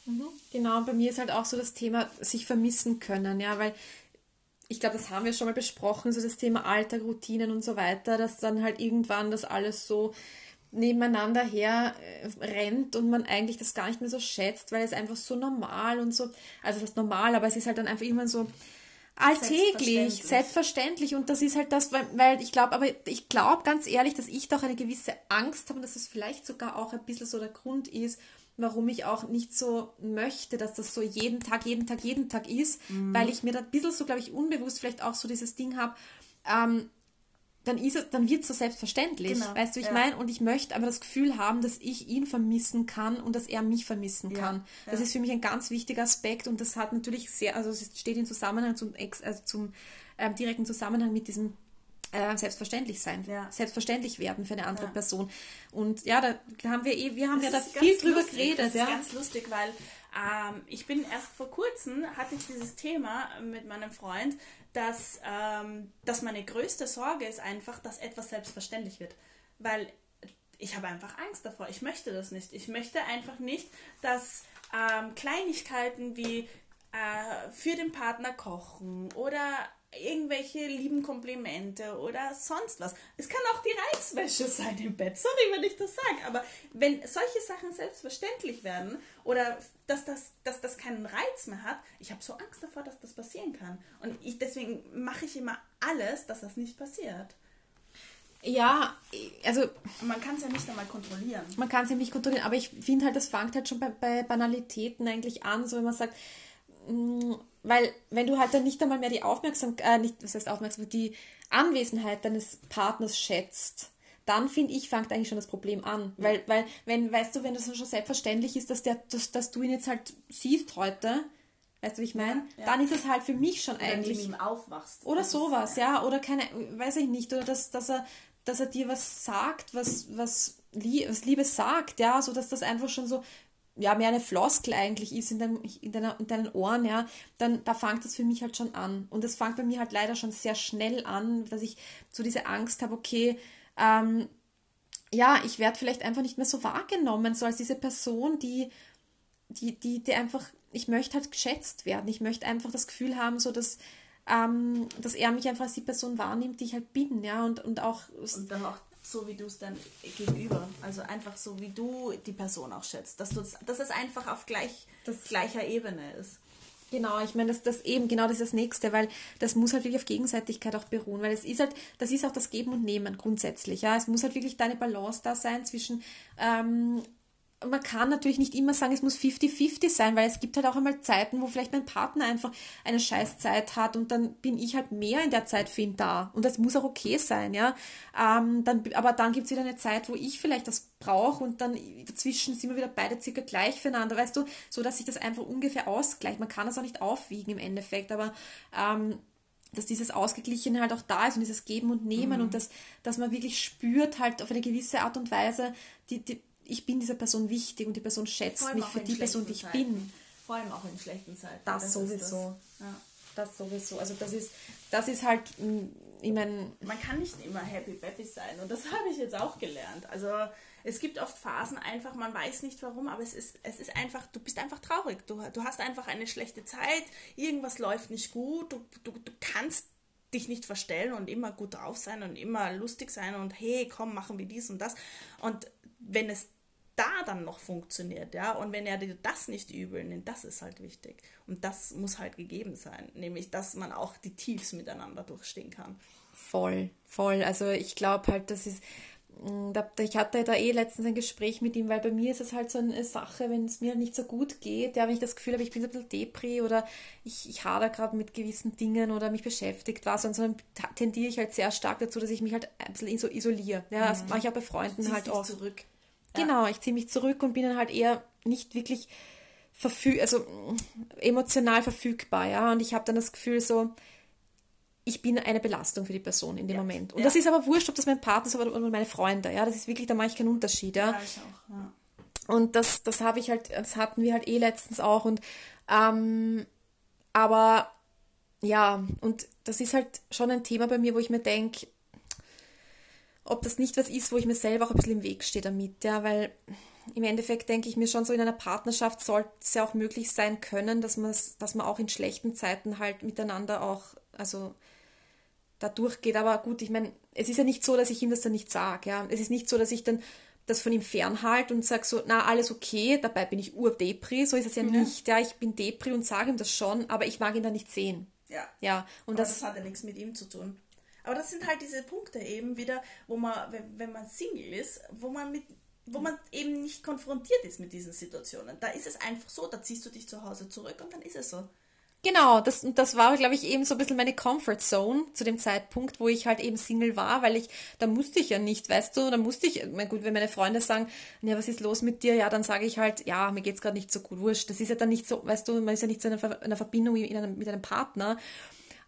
Mhm. Genau, bei mir ist halt auch so das Thema sich vermissen können, ja, weil ich glaube, das haben wir schon mal besprochen, so das Thema Alltag, Routinen und so weiter, dass dann halt irgendwann das alles so nebeneinander her äh, rennt und man eigentlich das gar nicht mehr so schätzt, weil es einfach so normal und so, also das ist normal, aber es ist halt dann einfach immer so, alltäglich, selbstverständlich. selbstverständlich. Und das ist halt das, weil, weil ich glaube, aber ich glaube ganz ehrlich, dass ich doch eine gewisse Angst habe und dass das vielleicht sogar auch ein bisschen so der Grund ist, warum ich auch nicht so möchte, dass das so jeden Tag, jeden Tag, jeden Tag ist, mhm. weil ich mir da ein bisschen so, glaube ich, unbewusst vielleicht auch so dieses Ding habe, ähm, dann ist es, dann wird es so selbstverständlich. Genau. Weißt du, ich ja. meine? Und ich möchte aber das Gefühl haben, dass ich ihn vermissen kann und dass er mich vermissen ja. kann. Das ja. ist für mich ein ganz wichtiger Aspekt und das hat natürlich sehr, also es steht in Zusammenhang zum, also zum ähm, direkten Zusammenhang mit diesem äh, selbstverständlich sein, selbstverständlich werden für eine andere. Person. Und ja, da haben wir eh, wir haben das ja da viel drüber lustig. geredet. Das ja. ist ganz lustig, weil ähm, ich bin erst vor kurzem hatte ich dieses Thema mit meinem Freund, dass, ähm, dass meine größte Sorge ist einfach, dass etwas selbstverständlich wird. Weil ich habe einfach Angst davor. Ich möchte das nicht. Ich möchte einfach nicht, dass ähm, Kleinigkeiten wie äh, für den Partner kochen oder irgendwelche lieben Komplimente oder sonst was. Es kann auch die Reizwäsche sein im Bett. Sorry, wenn ich das sage, aber wenn solche Sachen selbstverständlich werden oder dass das, dass das keinen Reiz mehr hat, ich habe so Angst davor, dass das passieren kann. Und ich, deswegen mache ich immer alles, dass das nicht passiert. Ja, also. Man kann es ja nicht einmal kontrollieren. Man kann es ja nicht kontrollieren, aber ich finde halt, das fängt halt schon bei, bei Banalitäten eigentlich an, so wenn man sagt, mh, mm, weil wenn du halt dann nicht einmal mehr die Aufmerksamkeit, äh, nicht, was heißt Aufmerksamkeit, die Anwesenheit deines Partners schätzt, dann finde ich, fängt eigentlich schon das Problem an. Ja. Weil, weil, wenn, weißt du, wenn das schon selbstverständlich ist, dass, der, dass, dass du ihn jetzt halt siehst heute, weißt du, wie ich meine? Ja, ja. Dann ist es halt für mich schon oder eigentlich. Wenn du ihm aufwachst. Oder sowas, ja. Oder keine, weiß ich nicht, oder dass, dass er, dass er dir was sagt, was, was, was Liebes sagt, ja, so dass das einfach schon so ja, mehr eine Floskel eigentlich ist in, dein, in, deiner, in deinen Ohren, ja, dann da fängt das für mich halt schon an. Und das fängt bei mir halt leider schon sehr schnell an, dass ich so diese Angst habe, okay, ähm, ja, ich werde vielleicht einfach nicht mehr so wahrgenommen, so als diese Person, die, die, die, die einfach, ich möchte halt geschätzt werden. Ich möchte einfach das Gefühl haben, so dass, ähm, dass er mich einfach als die Person wahrnimmt, die ich halt bin, ja, und, und auch. Und dann auch so wie du es dann gegenüber, also einfach so wie du die Person auch schätzt, dass, dass es einfach auf gleich, das gleicher Ebene ist. Genau, ich meine, das, das eben, genau das ist das Nächste, weil das muss halt wirklich auf Gegenseitigkeit auch beruhen, weil es ist halt, das ist auch das Geben und Nehmen grundsätzlich, ja. Es muss halt wirklich deine Balance da sein zwischen, ähm, man kann natürlich nicht immer sagen, es muss 50-50 sein, weil es gibt halt auch einmal Zeiten, wo vielleicht mein Partner einfach eine Scheißzeit hat und dann bin ich halt mehr in der Zeit für ihn da. Und das muss auch okay sein, ja. Ähm, dann, aber dann gibt es wieder eine Zeit, wo ich vielleicht das brauche und dann dazwischen sind wir wieder beide circa gleich füreinander, weißt du, so dass sich das einfach ungefähr ausgleicht. Man kann das auch nicht aufwiegen im Endeffekt, aber ähm, dass dieses Ausgeglichene halt auch da ist und dieses Geben und Nehmen mhm. und dass, dass man wirklich spürt halt auf eine gewisse Art und Weise, die, die, ich bin dieser Person wichtig und die Person schätzt mich für die Person, die ich Zeiten. bin. Vor allem auch in schlechten Zeiten. Das, das sowieso. Das. Ja. das. sowieso. Also das ist, das ist halt, mm, ich meine... Man kann nicht immer happy peppy sein und das habe ich jetzt auch gelernt. Also es gibt oft Phasen einfach, man weiß nicht warum, aber es ist, es ist einfach, du bist einfach traurig. Du, du hast einfach eine schlechte Zeit, irgendwas läuft nicht gut, du, du, du kannst dich nicht verstellen und immer gut drauf sein und immer lustig sein und hey, komm, machen wir dies und das. Und wenn es da dann noch funktioniert, ja, und wenn er dir das nicht übel nimmt, das ist halt wichtig. Und das muss halt gegeben sein, nämlich, dass man auch die Tiefs miteinander durchstehen kann. Voll, voll. Also ich glaube halt, das ist, mm, ich hatte da eh letztens ein Gespräch mit ihm, weil bei mir ist es halt so eine Sache, wenn es mir nicht so gut geht, ja, wenn ich das Gefühl habe, ich bin so ein bisschen Depri oder ich, ich hader gerade mit gewissen Dingen oder mich beschäftigt was und so, dann tendiere ich halt sehr stark dazu, dass ich mich halt ein bisschen isoliere. Ja, das mhm. mache ich auch bei Freunden halt auch. zurück. Genau, ich ziehe mich zurück und bin dann halt eher nicht wirklich verfüg also emotional verfügbar, ja. Und ich habe dann das Gefühl so, ich bin eine Belastung für die Person in dem ja. Moment. Und ja. das ist aber wurscht, ob das mein Partner ist oder meine Freunde, ja. Das ist wirklich, da mache ich keinen Unterschied, ja. ja auch. Und das, das habe ich halt, das hatten wir halt eh letztens auch. Und ähm, aber ja, und das ist halt schon ein Thema bei mir, wo ich mir denke, ob das nicht was ist, wo ich mir selber auch ein bisschen im Weg stehe damit, ja, weil im Endeffekt denke ich mir schon so, in einer Partnerschaft sollte es ja auch möglich sein können, dass man, dass man auch in schlechten Zeiten halt miteinander auch, also da durchgeht. Aber gut, ich meine, es ist ja nicht so, dass ich ihm das dann nicht sage, ja. Es ist nicht so, dass ich dann das von ihm fernhalte und sage so, na, alles okay, dabei bin ich ur-Depri, so ist es ja, ja, nicht, ja, ich bin Depri und sage ihm das schon, aber ich mag ihn dann nicht sehen. Ja. Ja, und das, das hat ja nichts mit ihm zu tun. Aber das sind halt diese Punkte eben wieder, wo man, wenn man Single ist, wo man mit wo man eben nicht konfrontiert ist mit diesen Situationen. Da ist es einfach so, da ziehst du dich zu Hause zurück und dann ist es so. Genau, das, das war, glaube ich, eben so ein bisschen meine Comfort Zone zu dem Zeitpunkt, wo ich halt eben Single war, weil ich, da musste ich ja nicht, weißt du, da musste ich, mein gut, wenn meine Freunde sagen, ja, was ist los mit dir? Ja, dann sage ich halt, ja, mir geht's gerade nicht so gut, wurscht. Das ist ja dann nicht so, weißt du, man ist ja nicht so in einer Verbindung mit einem, mit einem Partner.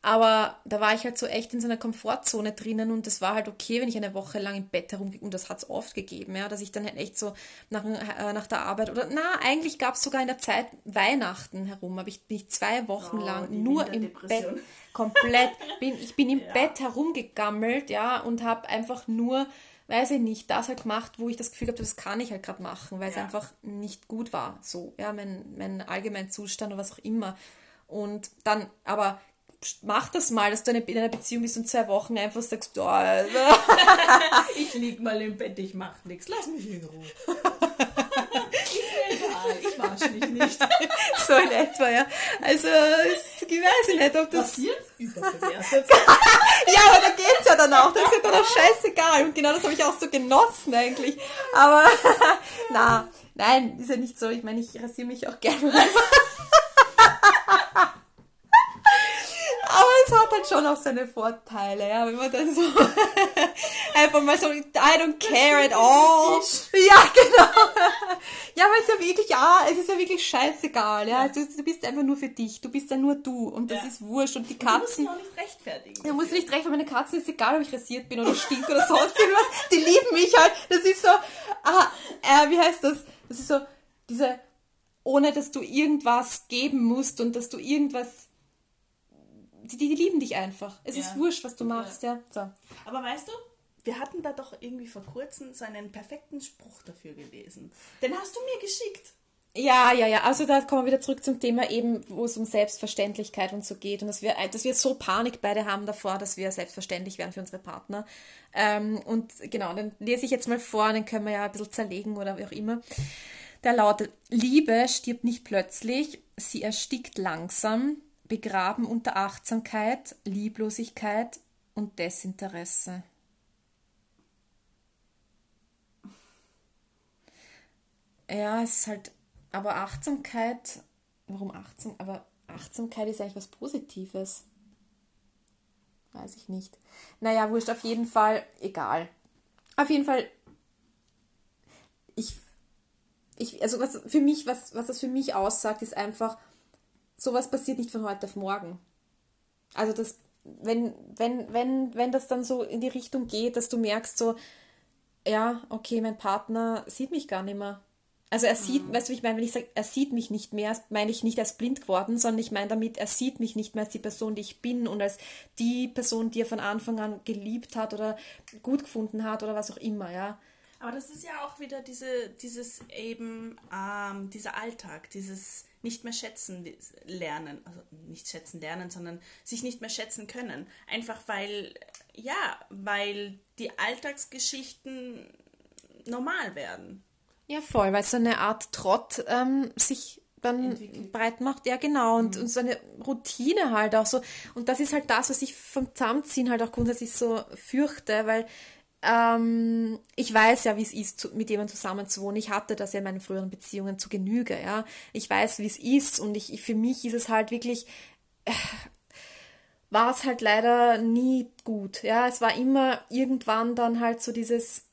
Aber da war ich halt so echt in so einer Komfortzone drinnen und das war halt okay, wenn ich eine Woche lang im Bett herum und das hat es oft gegeben, ja, dass ich dann halt echt so nach, äh, nach der Arbeit oder na, eigentlich gab es sogar in der Zeit Weihnachten herum, aber ich bin ich zwei Wochen oh, lang nur im Bett komplett bin ich bin im ja. Bett herumgegammelt, ja, und habe einfach nur weiß ich nicht, das halt gemacht, wo ich das Gefühl habe, das kann ich halt gerade machen, weil ja. es einfach nicht gut war, so, ja, mein, mein allgemeiner Zustand oder was auch immer. Und dann, aber mach das mal, dass du in einer Beziehung bist und zwei Wochen einfach sagst, oh, ich lieg mal im Bett, ich mach nichts, lass mich in Ruhe. ist mir egal, ich wasche mich nicht. so in etwa, ja. Also, ich weiß nicht, ob das... Passiert? Überbewertet. ja, aber da geht's ja dann auch, das ist ja dann auch scheißegal. Und genau das habe ich auch so genossen eigentlich. Aber, na, nein, ist ja nicht so. Ich meine, ich rasiere mich auch gerne. Aber es hat schon auch seine Vorteile, ja, wenn man dann so einfach mal so, I don't care at all. Ja, genau. Ja, aber es ja wirklich, ja, es ist ja wirklich scheißegal, ja. Du, du bist einfach nur für dich, du bist ja nur du und das ja. ist wurscht und die Katzen. Du musst auch nicht rechtfertigen. Ja, muss nicht rechtfertigen, meine Katzen ist egal, ob ich rasiert bin oder stink oder sonst irgendwas. Die lieben mich halt. Das ist so, ah, äh, wie heißt das? Das ist so, diese, ohne dass du irgendwas geben musst und dass du irgendwas die, die lieben dich einfach. Es ja. ist wurscht, was du machst, ja. So. Aber weißt du, wir hatten da doch irgendwie vor kurzem so einen perfekten Spruch dafür gelesen. Den hast du mir geschickt. Ja, ja, ja. Also da kommen wir wieder zurück zum Thema eben, wo es um Selbstverständlichkeit und so geht und dass wir, dass wir so Panik beide haben davor, dass wir selbstverständlich werden für unsere Partner. Ähm, und genau, dann lese ich jetzt mal vor, den können wir ja ein bisschen zerlegen oder wie auch immer. Der lautet, Liebe stirbt nicht plötzlich, sie erstickt langsam, begraben unter Achtsamkeit, Lieblosigkeit und Desinteresse. ja, es ist halt, aber Achtsamkeit, warum achtsam, aber Achtsamkeit ist eigentlich was Positives. Weiß ich nicht. Naja, wurscht, auf jeden Fall, egal. Auf jeden Fall, ich, ich also was für mich, was, was das für mich aussagt, ist einfach, sowas passiert nicht von heute auf morgen. Also das, wenn, wenn, wenn, wenn das dann so in die Richtung geht, dass du merkst, so, ja, okay, mein Partner sieht mich gar nicht mehr. Also er sieht, mhm. weißt du, ich meine, wenn ich sage, er sieht mich nicht mehr, meine ich nicht als blind geworden, sondern ich meine damit, er sieht mich nicht mehr als die Person, die ich bin und als die Person, die er von Anfang an geliebt hat oder gut gefunden hat oder was auch immer, ja. Aber das ist ja auch wieder diese, dieses eben, ähm, dieser Alltag, dieses nicht mehr schätzen lernen, also nicht schätzen lernen, sondern sich nicht mehr schätzen können. Einfach weil, ja, weil die Alltagsgeschichten normal werden. Ja, voll, weil so eine Art Trott ähm, sich dann Entwickelt. breit macht. Ja, genau. Und, mhm. und so eine Routine halt auch so. Und das ist halt das, was ich vom Zusammenziehen halt auch grundsätzlich so fürchte, weil ähm, ich weiß ja, wie es ist, mit jemandem zusammenzuwohnen. Ich hatte das ja in meinen früheren Beziehungen zu Genüge, ja. Ich weiß, wie es ist und ich, für mich ist es halt wirklich, äh, war es halt leider nie gut, ja. Es war immer irgendwann dann halt so dieses,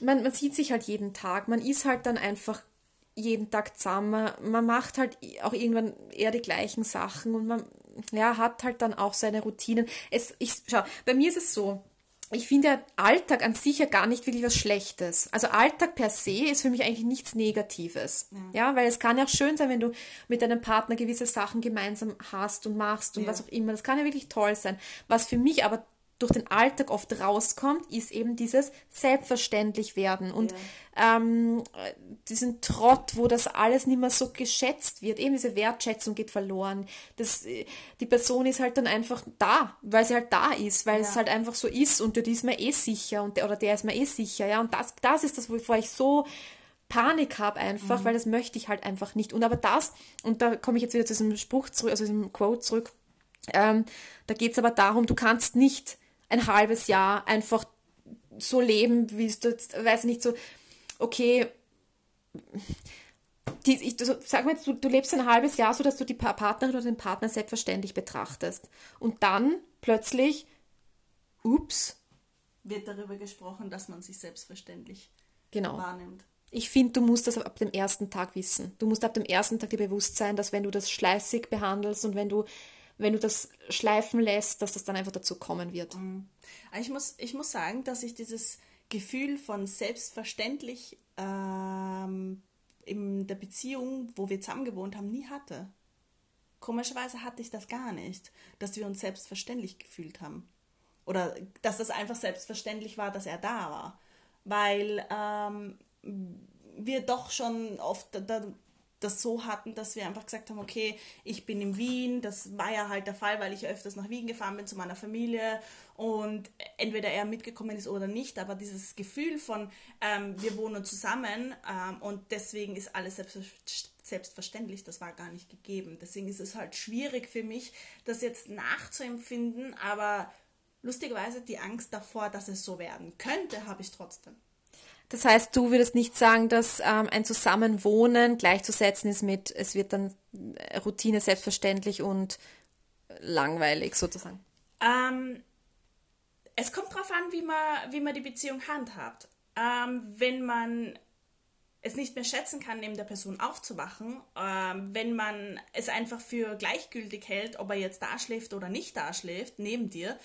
man, man sieht sich halt jeden Tag, man ist halt dann einfach jeden Tag zusammen, man macht halt auch irgendwann eher die gleichen Sachen und man ja, hat halt dann auch seine Routinen. Es, ich, schau, bei mir ist es so, ich finde Alltag an sich ja gar nicht wirklich was Schlechtes. Also Alltag per se ist für mich eigentlich nichts Negatives. Ja. ja, weil es kann ja auch schön sein, wenn du mit deinem Partner gewisse Sachen gemeinsam hast und machst und ja. was auch immer. Das kann ja wirklich toll sein. Was für mich aber durch den Alltag oft rauskommt, ist eben dieses selbstverständlich werden und ja. ähm, diesen Trott, wo das alles nicht mehr so geschätzt wird. Eben diese Wertschätzung geht verloren. Das, die Person ist halt dann einfach da, weil sie halt da ist, weil ja. es halt einfach so ist und die ist mir eh sicher und der, oder der ist mir eh sicher. Ja, und das, das ist das, wovor ich so Panik habe einfach, mhm. weil das möchte ich halt einfach nicht. Und aber das, und da komme ich jetzt wieder zu diesem Spruch zurück, also diesem Quote zurück, ähm, da geht es aber darum, du kannst nicht ein halbes Jahr einfach so leben, wie es jetzt, weiß nicht, so, okay, die, ich, so, sag mal du, du lebst ein halbes Jahr so, dass du die Partnerin oder den Partner selbstverständlich betrachtest. Und dann plötzlich, ups. Wird darüber gesprochen, dass man sich selbstverständlich genau. wahrnimmt. Ich finde, du musst das ab dem ersten Tag wissen. Du musst ab dem ersten Tag dir bewusst sein, dass wenn du das schleißig behandelst und wenn du wenn du das schleifen lässt, dass das dann einfach dazu kommen wird. Mhm. Ich muss, ich muss sagen, dass ich dieses Gefühl von selbstverständlich ähm, in der Beziehung, wo wir zusammen gewohnt haben, nie hatte. Komischerweise hatte ich das gar nicht, dass wir uns selbstverständlich gefühlt haben. Oder dass das einfach selbstverständlich war, dass er da war. Weil ähm, wir doch schon oft da, das so hatten, dass wir einfach gesagt haben, okay, ich bin in Wien, das war ja halt der Fall, weil ich öfters nach Wien gefahren bin zu meiner Familie und entweder er mitgekommen ist oder nicht, aber dieses Gefühl von, ähm, wir wohnen zusammen ähm, und deswegen ist alles selbstverständlich, das war gar nicht gegeben. Deswegen ist es halt schwierig für mich, das jetzt nachzuempfinden, aber lustigerweise die Angst davor, dass es so werden könnte, habe ich trotzdem. Das heißt, du würdest nicht sagen, dass ähm, ein Zusammenwohnen gleichzusetzen ist mit, es wird dann äh, Routine selbstverständlich und langweilig sozusagen. Ähm, es kommt darauf an, wie man, wie man die Beziehung handhabt. Ähm, wenn man es nicht mehr schätzen kann, neben der Person aufzuwachen, ähm, wenn man es einfach für gleichgültig hält, ob er jetzt da schläft oder nicht da schläft, neben dir,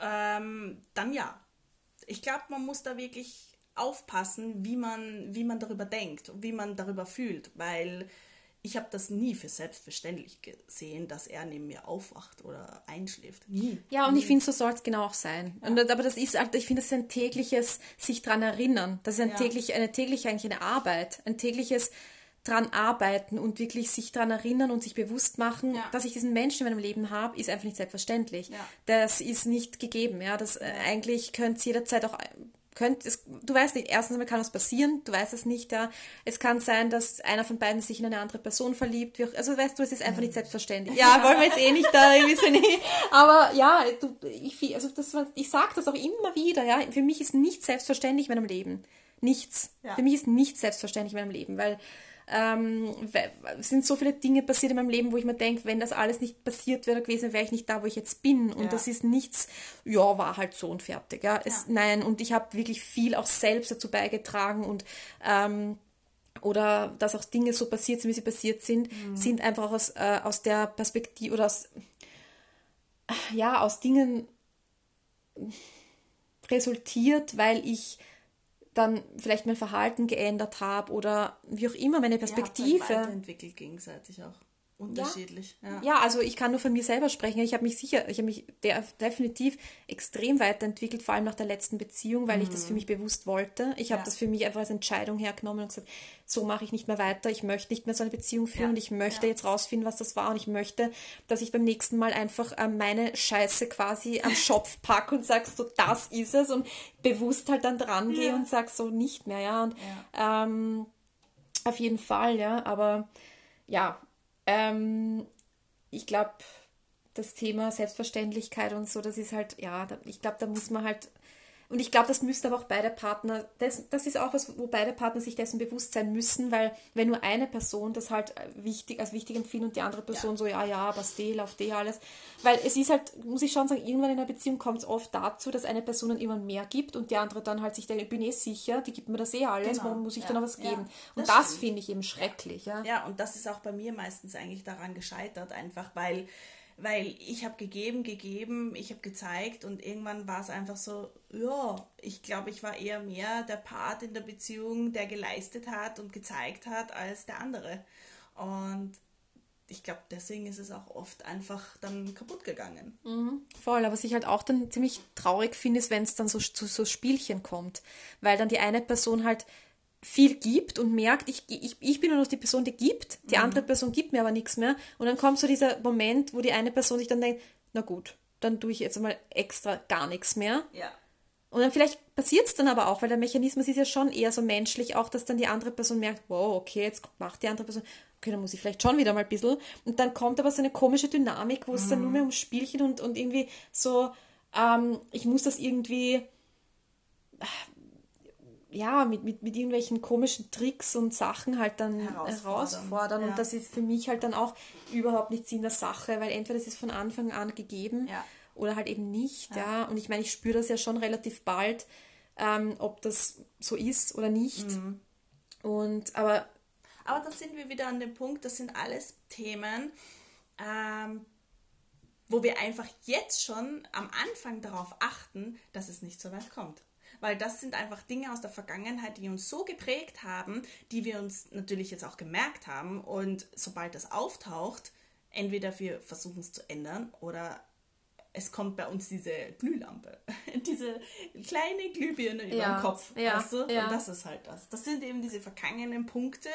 ähm, dann ja. Ich glaube, man muss da wirklich aufpassen, wie man, wie man darüber denkt, wie man darüber fühlt, weil ich habe das nie für selbstverständlich gesehen, dass er neben mir aufwacht oder einschläft. Nie. Ja, und nie. ich finde, so soll es genau auch sein. Ja. Und, aber das ist halt, ich finde, das ist ein tägliches sich dran erinnern. Das ist ein ja. täglich, eine tägliche eigentlich eine Arbeit, ein tägliches dran arbeiten und wirklich sich dran erinnern und sich bewusst machen, ja. dass ich diesen Menschen in meinem Leben habe, ist einfach nicht selbstverständlich. Ja. Das ist nicht gegeben. Ja, das äh, eigentlich könnte es jederzeit auch könnte, es, du weißt nicht, erstens einmal kann was passieren, du weißt es nicht, ja. Es kann sein, dass einer von beiden sich in eine andere Person verliebt, also weißt du, es ist einfach nicht selbstverständlich. Ja, wollen wir jetzt eh nicht da, wissen nicht. Aber ja, du, ich, also das, ich sage das auch immer wieder, ja. Für mich ist nicht selbstverständlich in meinem Leben. Nichts. Ja. Für mich ist nichts selbstverständlich in meinem Leben, weil ähm, es sind so viele Dinge passiert in meinem Leben, wo ich mir denke, wenn das alles nicht passiert wäre gewesen, wäre ich nicht da, wo ich jetzt bin. Und ja. das ist nichts, ja, war halt so und fertig. Ja. Es, ja. Nein, und ich habe wirklich viel auch selbst dazu beigetragen und ähm, oder dass auch Dinge so passiert sind, wie sie passiert sind, mhm. sind einfach aus, äh, aus der Perspektive oder aus, ja, aus Dingen resultiert, weil ich dann vielleicht mein Verhalten geändert habe oder wie auch immer meine Perspektive. Ja, weiterentwickelt gegenseitig auch unterschiedlich. Ja. Ja. ja, also ich kann nur von mir selber sprechen. Ich habe mich sicher, ich habe mich definitiv extrem weiterentwickelt, vor allem nach der letzten Beziehung, weil mhm. ich das für mhm. mich bewusst wollte. Ich habe das für mich einfach als Entscheidung hergenommen und gesagt, so mache ich nicht mehr weiter. Ich möchte nicht mehr so eine Beziehung führen und ich möchte jetzt rausfinden, was das war und ich möchte, dass ich beim nächsten Mal einfach äh, meine Scheiße quasi am Schopf packe und sage, so das ist es und bewusst halt dann dran gehe und sage so nicht mehr, ja. Und ähm, auf jeden Fall, ja, aber ja, ähm, ich glaube, das Thema Selbstverständlichkeit und so, das ist halt, ja, ich glaube, da muss man halt und ich glaube, das müssen aber auch beide Partner, das, das ist auch was, wo beide Partner sich dessen bewusst sein müssen, weil wenn nur eine Person das halt wichtig, als wichtig empfindet und die andere Person ja. so, ja, ja, was die, läuft die alles. Weil es ist halt, muss ich schon sagen, irgendwann in einer Beziehung kommt es oft dazu, dass eine Person dann immer mehr gibt und die andere dann halt sich denkt, ich bin eh sicher, die gibt mir das eh alles, genau. warum muss ich ja. dann noch was geben? Ja, und das, das finde ich eben schrecklich. Ja. ja, und das ist auch bei mir meistens eigentlich daran gescheitert, einfach weil weil ich habe gegeben, gegeben, ich habe gezeigt und irgendwann war es einfach so, ja, ich glaube, ich war eher mehr der Part in der Beziehung, der geleistet hat und gezeigt hat, als der andere. Und ich glaube, deswegen ist es auch oft einfach dann kaputt gegangen. Mhm, voll, aber was ich halt auch dann ziemlich traurig finde, ist, wenn es dann so zu so Spielchen kommt, weil dann die eine Person halt viel gibt und merkt, ich, ich, ich bin nur noch die Person, die gibt, die mhm. andere Person gibt mir aber nichts mehr. Und dann kommt so dieser Moment, wo die eine Person sich dann denkt, na gut, dann tue ich jetzt mal extra gar nichts mehr. Ja. Und dann vielleicht passiert es dann aber auch, weil der Mechanismus ist ja schon eher so menschlich, auch dass dann die andere Person merkt, wow, okay, jetzt macht die andere Person, okay, dann muss ich vielleicht schon wieder mal ein bisschen. Und dann kommt aber so eine komische Dynamik, wo es mhm. dann nur mehr um Spielchen und, und irgendwie so, ähm, ich muss das irgendwie ja, mit, mit, mit irgendwelchen komischen Tricks und Sachen halt dann herausfordern. herausfordern. Ja. Und das ist für mich halt dann auch überhaupt nicht Sinn der Sache, weil entweder es ist von Anfang an gegeben ja. oder halt eben nicht. Ja. ja. Und ich meine, ich spüre das ja schon relativ bald, ähm, ob das so ist oder nicht. Mhm. Und aber. Aber dann sind wir wieder an dem Punkt, das sind alles Themen, ähm, wo wir einfach jetzt schon am Anfang darauf achten, dass es nicht so weit kommt weil das sind einfach Dinge aus der Vergangenheit, die uns so geprägt haben, die wir uns natürlich jetzt auch gemerkt haben und sobald das auftaucht, entweder wir versuchen es zu ändern oder es kommt bei uns diese Glühlampe, diese kleine Glühbirne über ja, dem Kopf, ja, weißt du? Ja. Und das ist halt das. Das sind eben diese vergangenen Punkte,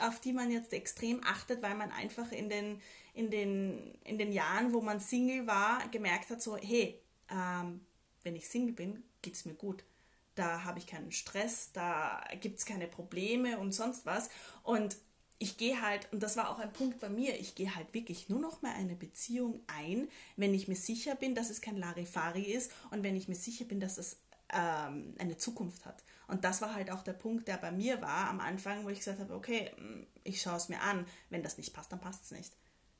auf die man jetzt extrem achtet, weil man einfach in den, in den, in den Jahren, wo man Single war, gemerkt hat, so, hey, ähm, wenn ich Single bin, geht es mir gut da habe ich keinen Stress, da gibt es keine Probleme und sonst was. Und ich gehe halt, und das war auch ein Punkt bei mir, ich gehe halt wirklich nur noch mal eine Beziehung ein, wenn ich mir sicher bin, dass es kein Larifari ist und wenn ich mir sicher bin, dass es ähm, eine Zukunft hat. Und das war halt auch der Punkt, der bei mir war am Anfang, wo ich gesagt habe, okay, mm, ich schaue es mir an, wenn das nicht passt, dann passt es nicht.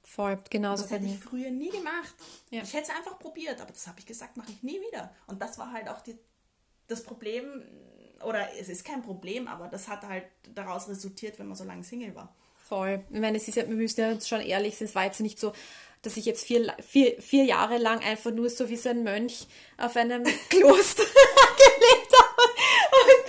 Voll, genau so. Das hätte ich früher nie gemacht. Ja. Ich hätte es einfach probiert, aber das habe ich gesagt, mache ich nie wieder. Und das war halt auch die, das Problem, oder es ist kein Problem, aber das hat halt daraus resultiert, wenn man so lange Single war. Voll. Ich meine, es ist ja, wir müssen ja schon ehrlich sein, es war jetzt nicht so, dass ich jetzt vier, vier, vier Jahre lang einfach nur so wie so ein Mönch auf einem Kloster gelebt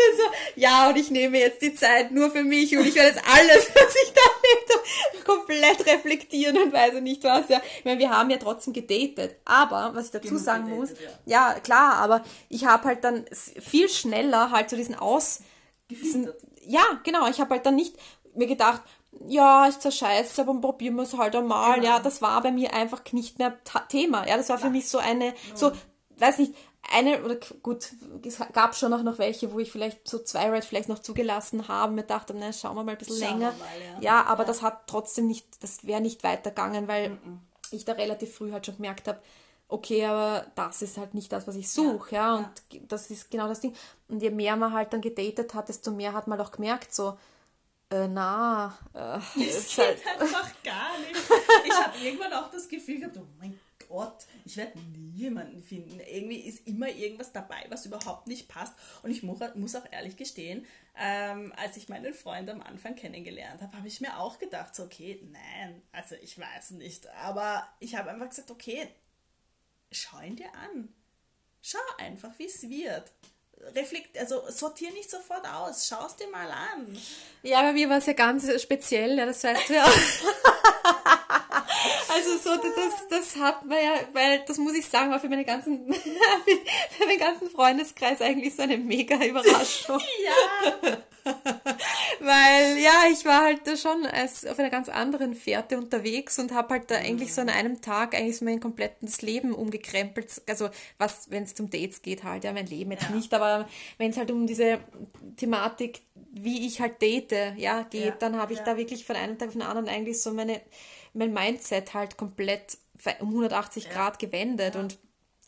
dann so, ja, und ich nehme jetzt die Zeit nur für mich und ich werde jetzt alles, was ich da erlebt habe, komplett reflektieren und weiß nicht was. Ja. Ich meine, wir haben ja trotzdem gedatet. Aber, was ich dazu Genug sagen gedatet, muss, ja. ja. klar, aber ich habe halt dann viel schneller halt so diesen Aus... Diesen, ja, genau, ich habe halt dann nicht mir gedacht, ja, ist zwar scheiße, aber probieren wir es halt einmal. Genau. Ja, das war bei mir einfach nicht mehr Thema. Ja, das war für ja. mich so eine, ja. so, weiß nicht, eine, oder gut, es gab schon auch noch welche, wo ich vielleicht so zwei Red Flags noch zugelassen habe, mir dachte, na, schauen wir mal ein bisschen schauen länger. Mal, ja. ja. aber das hat trotzdem nicht, das wäre nicht weitergegangen, weil mhm. ich da relativ früh halt schon gemerkt habe, okay, aber das ist halt nicht das, was ich suche, ja, ja, und ja. das ist genau das Ding. Und je mehr man halt dann gedatet hat, desto mehr hat man auch gemerkt, so, äh, na, äh, das geht halt einfach gar nicht. Ich habe irgendwann auch das Gefühl gehabt, oh mein Gott, ich werde nie jemanden finden. Irgendwie ist immer irgendwas dabei, was überhaupt nicht passt. Und ich muss, muss auch ehrlich gestehen, ähm, als ich meinen Freund am Anfang kennengelernt habe, habe ich mir auch gedacht, so, okay, nein, also ich weiß nicht. Aber ich habe einfach gesagt, okay, schau ihn dir an. Schau einfach, wie es wird. Reflekt, also sortier nicht sofort aus, schau es dir mal an. Ja, bei mir war es ja ganz speziell, ja, das weißt du ja auch. Also so, das, das hat man ja, weil das muss ich sagen, war für meine ganzen, für meinen ganzen Freundeskreis eigentlich so eine mega Überraschung. ja. weil ja, ich war halt da schon als auf einer ganz anderen Fährte unterwegs und habe halt da mhm. eigentlich so an einem Tag eigentlich so mein komplettes Leben umgekrempelt. Also was, wenn es zum Dates geht halt, ja, mein Leben jetzt ja. nicht, aber wenn es halt um diese Thematik, wie ich halt date, ja, geht, ja. dann habe ich ja. da wirklich von einem Tag auf den anderen eigentlich so meine mein Mindset halt komplett um 180 ja. Grad gewendet ja. und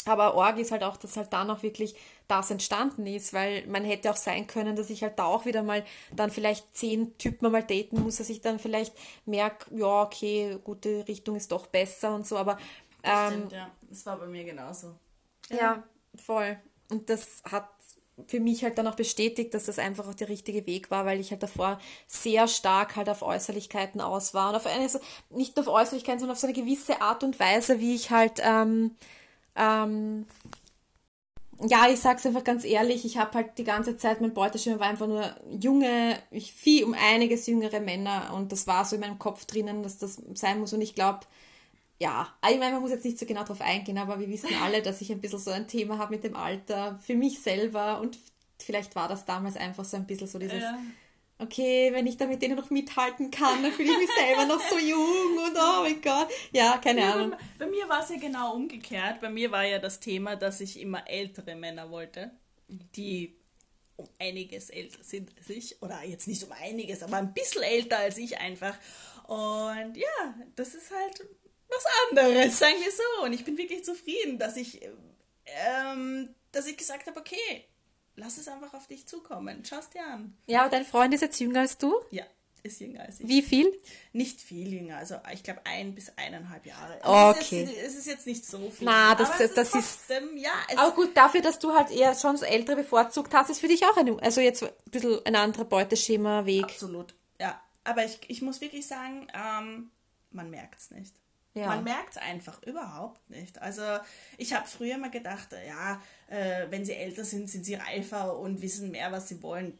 aber Org ist halt auch, dass halt dann auch wirklich das entstanden ist, weil man hätte auch sein können, dass ich halt da auch wieder mal dann vielleicht zehn Typen mal daten muss, dass ich dann vielleicht merke, ja, okay, gute Richtung ist doch besser und so, aber ähm, Stimmt, ja. Das war bei mir genauso. Ja. ja, voll. Und das hat für mich halt dann auch bestätigt, dass das einfach auch der richtige Weg war, weil ich halt davor sehr stark halt auf Äußerlichkeiten aus war und auf eine, nicht nur auf Äußerlichkeiten, sondern auf so eine gewisse Art und Weise, wie ich halt, ähm, ähm, ja, ich sag's einfach ganz ehrlich, ich habe halt die ganze Zeit, mein Beuteschema war einfach nur junge, ich viel um einiges jüngere Männer und das war so in meinem Kopf drinnen, dass das sein muss und ich glaube, ja, ich meine, man muss jetzt nicht so genau drauf eingehen, aber wir wissen alle, dass ich ein bisschen so ein Thema habe mit dem Alter für mich selber und vielleicht war das damals einfach so ein bisschen so dieses, ja. okay, wenn ich da mit denen noch mithalten kann, dann fühle ich mich selber noch so jung und oh mein Gott, ja, keine ja, Ahnung. Bei, bei mir war es ja genau umgekehrt. Bei mir war ja das Thema, dass ich immer ältere Männer wollte, die um einiges älter sind als ich, oder jetzt nicht um einiges, aber ein bisschen älter als ich einfach. Und ja, das ist halt was anderes, sagen wir so. Und ich bin wirklich zufrieden, dass ich, ähm, dass ich gesagt habe, okay, lass es einfach auf dich zukommen. Schau es dir an. Ja, aber dein Freund ist jetzt jünger als du? Ja, ist jünger als ich. Wie viel? Nicht viel jünger, also ich glaube ein bis eineinhalb Jahre. Also okay. Es ist, jetzt, es ist jetzt nicht so viel. Na, das, aber das, ist, trotzdem, ja. aber gut, dafür, dass du halt eher schon so ältere bevorzugt hast, ist für dich auch ein, also jetzt ein bisschen ein anderer Beuteschema-Weg. Absolut, ja. Aber ich, ich muss wirklich sagen, ähm, man merkt es nicht. Ja. Man merkt es einfach überhaupt nicht. Also ich habe früher mal gedacht, ja, äh, wenn sie älter sind, sind sie reifer und wissen mehr, was sie wollen.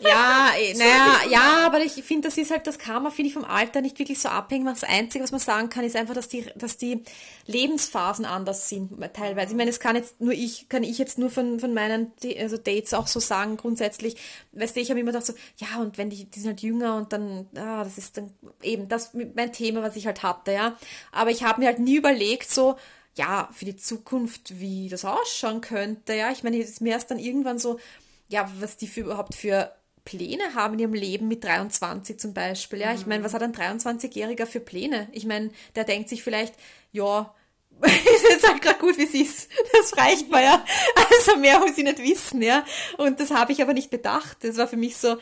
Ja, eh, naja, ja, aber ich finde, das ist halt, das Karma, finde ich, vom Alter nicht wirklich so abhängig. Das Einzige, was man sagen kann, ist einfach, dass die, dass die Lebensphasen anders sind, teilweise. Ich meine, es kann jetzt nur ich, kann ich jetzt nur von, von meinen also Dates auch so sagen, grundsätzlich. Weißt du, ich habe immer gedacht so, ja, und wenn die, die sind halt jünger und dann, ah, das ist dann eben das mein Thema, was ich halt hatte, ja. Aber ich habe mir halt nie überlegt, so, ja, für die Zukunft, wie das ausschauen könnte, ja. Ich meine, ist mir erst dann irgendwann so, ja, was die für überhaupt für Pläne haben in ihrem Leben mit 23 zum Beispiel. Ja, ich meine, was hat ein 23-Jähriger für Pläne? Ich meine, der denkt sich vielleicht, ja, ist jetzt halt gerade gut, wie es ist. Das reicht mir ja. Also mehr muss ich nicht wissen, ja. Und das habe ich aber nicht bedacht. Das war für mich so,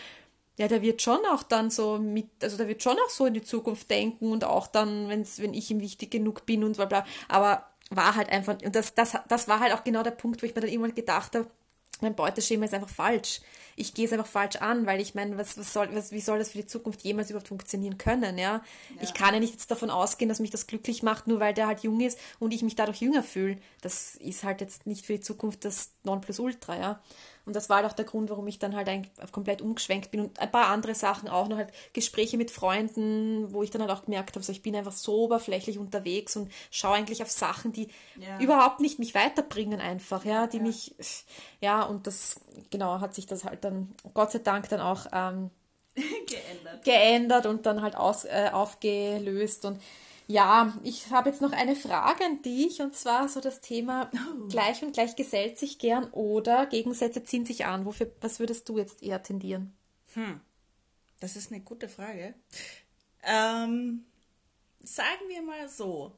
ja, der wird schon auch dann so mit, also der wird schon auch so in die Zukunft denken und auch dann, wenn's, wenn ich ihm wichtig genug bin und bla bla. Aber war halt einfach, und das, das, das war halt auch genau der Punkt, wo ich mir dann irgendwann gedacht habe, mein Beuteschema ist einfach falsch. Ich gehe es einfach falsch an, weil ich meine, was, was soll, was, wie soll das für die Zukunft jemals überhaupt funktionieren können, ja? ja? Ich kann ja nicht jetzt davon ausgehen, dass mich das glücklich macht, nur weil der halt jung ist und ich mich dadurch jünger fühle. Das ist halt jetzt nicht für die Zukunft das Nonplusultra, ja? Und das war halt auch der Grund, warum ich dann halt komplett umgeschwenkt bin und ein paar andere Sachen auch noch halt Gespräche mit Freunden, wo ich dann halt auch gemerkt habe, so ich bin einfach so oberflächlich unterwegs und schaue eigentlich auf Sachen, die ja. überhaupt nicht mich weiterbringen einfach, ja, die ja. mich, ja, und das, genau, hat sich das halt dann, Gott sei Dank dann auch ähm, geändert. geändert und dann halt aus, äh, aufgelöst und ja, ich habe jetzt noch eine Frage an dich und zwar so das Thema oh. gleich und gleich gesellt sich gern oder Gegensätze ziehen sich an. Wofür, was würdest du jetzt eher tendieren? Hm, das ist eine gute Frage. Ähm, sagen wir mal so,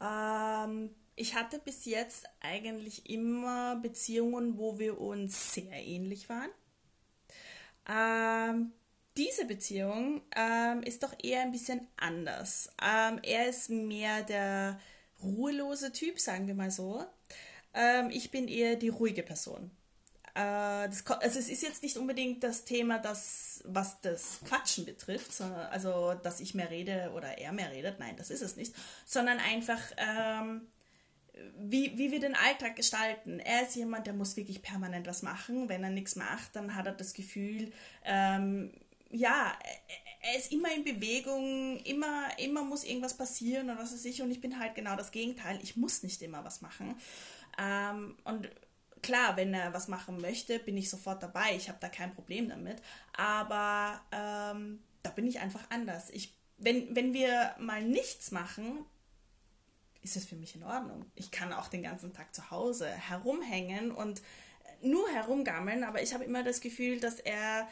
Ähm, ich hatte bis jetzt eigentlich immer Beziehungen, wo wir uns sehr ähnlich waren. Ähm, diese Beziehung ähm, ist doch eher ein bisschen anders. Ähm, er ist mehr der ruhelose Typ, sagen wir mal so. Ähm, ich bin eher die ruhige Person. Äh, das, also es ist jetzt nicht unbedingt das Thema, das, was das Quatschen betrifft, sondern, also dass ich mehr rede oder er mehr redet. Nein, das ist es nicht. Sondern einfach, ähm, wie, wie wir den Alltag gestalten. Er ist jemand, der muss wirklich permanent was machen. Wenn er nichts macht, dann hat er das Gefühl, ähm, ja, er ist immer in Bewegung, immer, immer muss irgendwas passieren oder was weiß ich. Und ich bin halt genau das Gegenteil. Ich muss nicht immer was machen. Ähm, und klar, wenn er was machen möchte, bin ich sofort dabei. Ich habe da kein Problem damit. Aber ähm, da bin ich einfach anders. Ich, wenn, wenn wir mal nichts machen, ist es für mich in Ordnung. Ich kann auch den ganzen Tag zu Hause herumhängen und nur herumgammeln, aber ich habe immer das Gefühl, dass er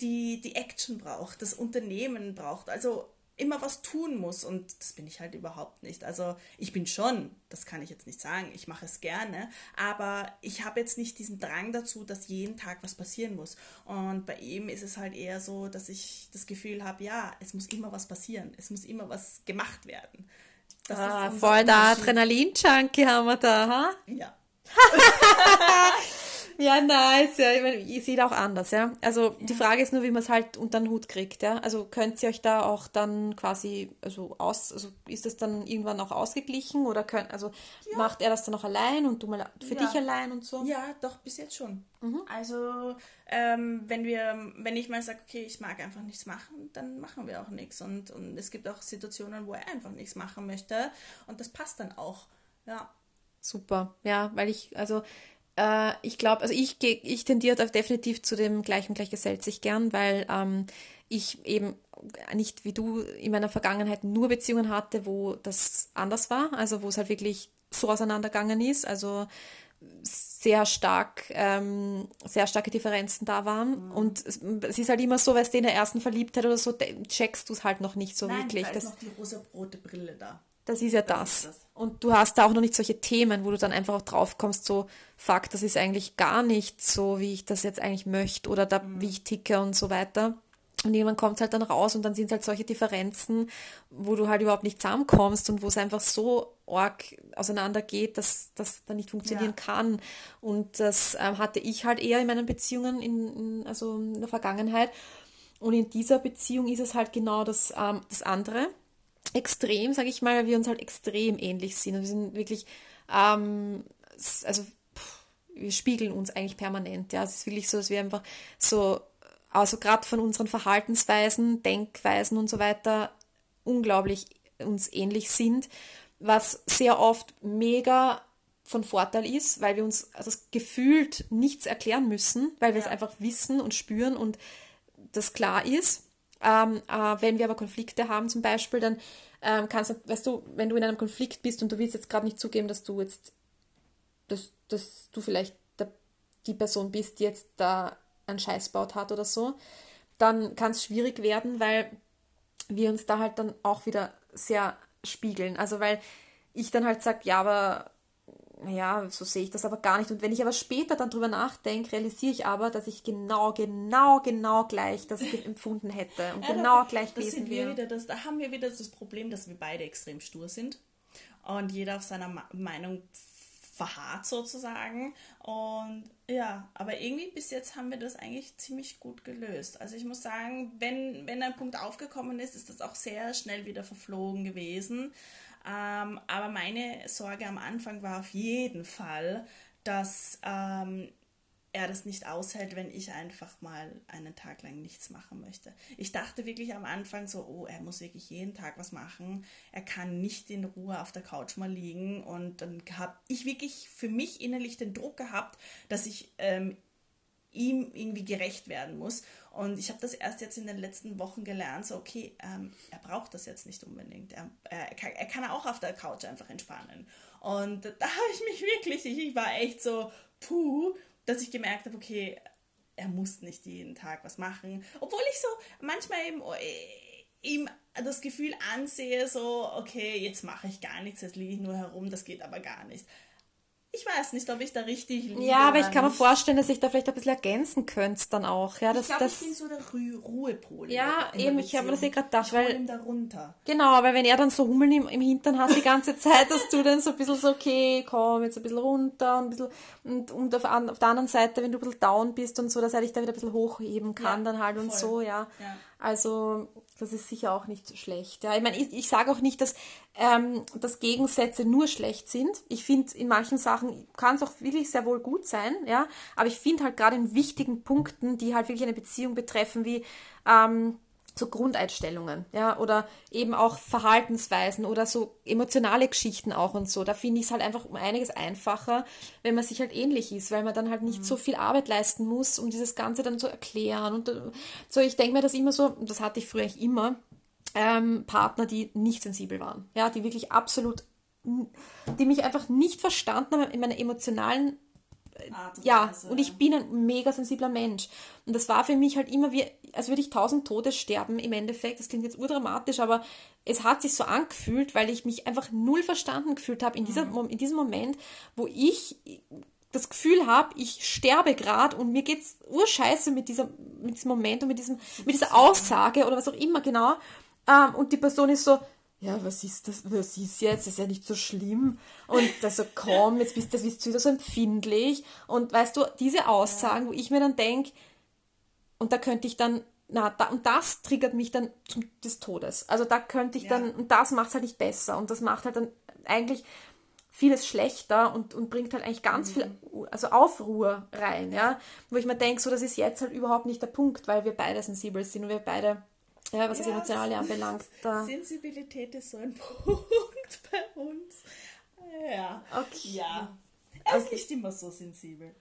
die, die Action braucht, das Unternehmen braucht. Also immer was tun muss und das bin ich halt überhaupt nicht. Also ich bin schon, das kann ich jetzt nicht sagen, ich mache es gerne, aber ich habe jetzt nicht diesen Drang dazu, dass jeden Tag was passieren muss. Und bei ihm ist es halt eher so, dass ich das Gefühl habe, ja, es muss immer was passieren, es muss immer was gemacht werden. Das ah, voll der Adrenalin-Junkie haben wir da, ha? Ja. Ja, nice. Ja, ich, meine, ihr seht auch anders, ja. Also ja. die Frage ist nur, wie man es halt unter den Hut kriegt, ja. Also könnt ihr euch da auch dann quasi, also aus, also ist das dann irgendwann auch ausgeglichen oder könnt, also ja. macht er das dann auch allein und du mal für dich allein und so? Ja, doch, bis jetzt schon. Mhm. Also ähm, wenn wir, wenn ich mal sage, okay, ich mag einfach nichts machen, dann machen wir auch nichts. Und, und es gibt auch Situationen, wo er einfach nichts machen möchte und das passt dann auch. Ja. Super, ja, weil ich, also äh, ich glaube, also ich, ich tendiere definitiv zu dem gleichen gleich gesellt sich gern, weil ähm, ich eben nicht wie du in meiner Vergangenheit nur Beziehungen hatte, wo das anders war, also wo es halt wirklich so auseinandergegangen ist, also sehr stark, ähm, sehr starke Differenzen da waren. Mhm. Und es, es, ist halt immer so, weil es in der ersten Verliebtheit oder so, checkst du es halt noch nicht so Nein, wirklich. Da ist das, noch die rosa-rote Brille da. Das ist ja das. das. Ist das. Und du hast da auch noch nicht solche Themen, wo du dann einfach auch drauf kommst, so, fuck, das ist eigentlich gar nicht so, wie ich das jetzt eigentlich möchte oder da, mhm. wie ich ticke und so weiter. Und irgendwann kommt es halt dann raus und dann sind es halt solche Differenzen, wo du halt überhaupt nicht zusammenkommst und wo es einfach so arg auseinandergeht, dass das dann nicht funktionieren ja. kann. Und das ähm, hatte ich halt eher in meinen Beziehungen, in, in, also in der Vergangenheit. Und in dieser Beziehung ist es halt genau das, ähm, das andere extrem, sage ich mal, weil wir uns halt extrem ähnlich sind. Und wir sind wirklich, ähm, also pff, wir spiegeln uns eigentlich permanent. Ja, es ist wirklich so, dass wir einfach so, also gerade von unseren Verhaltensweisen, Denkweisen und so weiter, unglaublich uns ähnlich sind, was sehr oft mega von Vorteil ist, weil wir uns also gefühlt nichts erklären müssen, weil wir ja. es einfach wissen und spüren und das klar ist. Ähm, äh, wenn wir aber Konflikte haben zum Beispiel, dann ähm, kannst du, weißt du, wenn du in einem Konflikt bist und du willst jetzt gerade nicht zugeben, dass du jetzt, dass, dass du vielleicht der, die Person bist, die jetzt da einen Scheiß baut hat oder so, dann kann es schwierig werden, weil wir uns da halt dann auch wieder sehr spiegeln. Also weil ich dann halt sage, ja, aber ja, so sehe ich das aber gar nicht. Und wenn ich aber später dann drüber nachdenke, realisiere ich aber, dass ich genau, genau, genau gleich das empfunden hätte und ja, genau gleich gewesen wäre. da haben wir wieder das Problem, dass wir beide extrem stur sind und jeder auf seiner Ma Meinung verharrt sozusagen. Und ja, aber irgendwie bis jetzt haben wir das eigentlich ziemlich gut gelöst. Also ich muss sagen, wenn, wenn ein Punkt aufgekommen ist, ist das auch sehr schnell wieder verflogen gewesen. Ähm, aber meine Sorge am Anfang war auf jeden Fall, dass ähm, er das nicht aushält, wenn ich einfach mal einen Tag lang nichts machen möchte. Ich dachte wirklich am Anfang so, oh, er muss wirklich jeden Tag was machen. Er kann nicht in Ruhe auf der Couch mal liegen. Und dann habe ich wirklich für mich innerlich den Druck gehabt, dass ich ähm, ihm irgendwie gerecht werden muss. Und ich habe das erst jetzt in den letzten Wochen gelernt, so okay, ähm, er braucht das jetzt nicht unbedingt. Er, er, kann, er kann auch auf der Couch einfach entspannen. Und da habe ich mich wirklich, ich war echt so, puh, dass ich gemerkt habe, okay, er muss nicht jeden Tag was machen. Obwohl ich so manchmal eben äh, ihm das Gefühl ansehe, so, okay, jetzt mache ich gar nichts, jetzt liege ich nur herum, das geht aber gar nicht. Ich weiß nicht, ob ich da richtig liege. Ja, aber ich kann mir vorstellen, dass ich da vielleicht ein bisschen ergänzen könnte dann auch. Ja, das, ich glaube, ich bin so der Ru Ruhepol. Ja, eben, ich habe mir das eh gerade gedacht. Ich weil, ihm da runter. Genau, weil wenn er dann so Hummeln im, im Hintern hat die ganze Zeit, dass du dann so ein bisschen so, okay, komm jetzt ein bisschen runter und ein bisschen, und, und auf, auf der anderen Seite, wenn du ein bisschen down bist und so, dass er dich da wieder ein bisschen hochheben kann ja, dann halt und voll. so, ja. ja. Also das ist sicher auch nicht schlecht. Ja. Ich meine, ich, ich sage auch nicht, dass, ähm, dass Gegensätze nur schlecht sind. Ich finde, in manchen Sachen kann es auch wirklich sehr wohl gut sein, ja. Aber ich finde halt gerade in wichtigen Punkten, die halt wirklich eine Beziehung betreffen, wie ähm, so Grundeinstellungen, ja, oder eben auch Verhaltensweisen oder so emotionale Geschichten auch und so. Da finde ich es halt einfach um einiges einfacher, wenn man sich halt ähnlich ist, weil man dann halt nicht mhm. so viel Arbeit leisten muss, um dieses Ganze dann zu erklären. Und äh, so, ich denke mir das immer so, das hatte ich früher eigentlich immer, ähm, Partner, die nicht sensibel waren, ja, die wirklich absolut, die mich einfach nicht verstanden haben in meiner emotionalen Art und ja, Weise. und ich bin ein mega sensibler Mensch. Und das war für mich halt immer wie, als würde ich tausend Tode sterben im Endeffekt. Das klingt jetzt urdramatisch, aber es hat sich so angefühlt, weil ich mich einfach null verstanden gefühlt habe in, mhm. in diesem Moment, wo ich das Gefühl habe, ich sterbe gerade und mir geht's urscheiße mit, dieser, mit diesem Moment und mit, diesem, mit dieser Aussage oder was auch immer genau. Ähm, und die Person ist so, ja, was ist das, was ist jetzt? Das ist ja nicht so schlimm. Und da so, komm, jetzt bist, das bist du wieder so empfindlich. Und weißt du, diese Aussagen, wo ich mir dann denke, und da könnte ich dann, na, da, und das triggert mich dann zum, des Todes. Also da könnte ich ja. dann, und das macht es halt nicht besser. Und das macht halt dann eigentlich vieles schlechter und, und bringt halt eigentlich ganz mhm. viel, also Aufruhr rein, ja. Wo ich mir denke, so, das ist jetzt halt überhaupt nicht der Punkt, weil wir beide sensibel sind und wir beide ja, was ja, das Emotionale anbelangt. Da. Sensibilität ist so ein Punkt bei uns. Ja. Okay. Ja. Er ist okay. nicht immer so sensibel.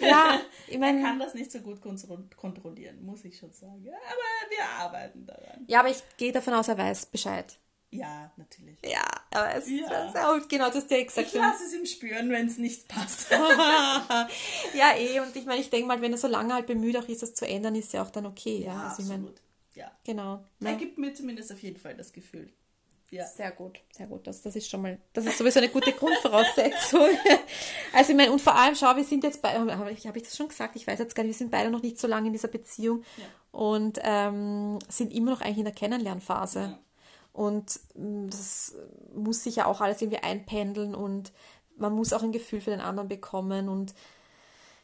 Ja, ich meine. kann das nicht so gut kontrollieren, muss ich schon sagen. Aber wir arbeiten daran. Ja, aber ich gehe davon aus, er weiß Bescheid. Ja, natürlich. Ja, aber es ja. ist auch, genau, hast ja gesagt. Ich lasse es ihm spüren, wenn es nicht passt. ja, eh, und ich meine, ich denke mal, wenn er so lange halt bemüht auch ist, das zu ändern, ist ja auch dann okay. Ja, ja. Also absolut. Ich mein, ja. Genau. Er ja. gibt mir zumindest auf jeden Fall das Gefühl. Ja. Sehr gut, sehr gut. Das, das ist schon mal, das ist sowieso eine gute Grundvoraussetzung. Also ich meine, und vor allem, schau, wir sind jetzt beide, habe ich, hab ich das schon gesagt? Ich weiß jetzt gar nicht, wir sind beide noch nicht so lange in dieser Beziehung ja. und ähm, sind immer noch eigentlich in der Kennenlernphase. Ja. Und mm, das muss sich ja auch alles irgendwie einpendeln und man muss auch ein Gefühl für den anderen bekommen und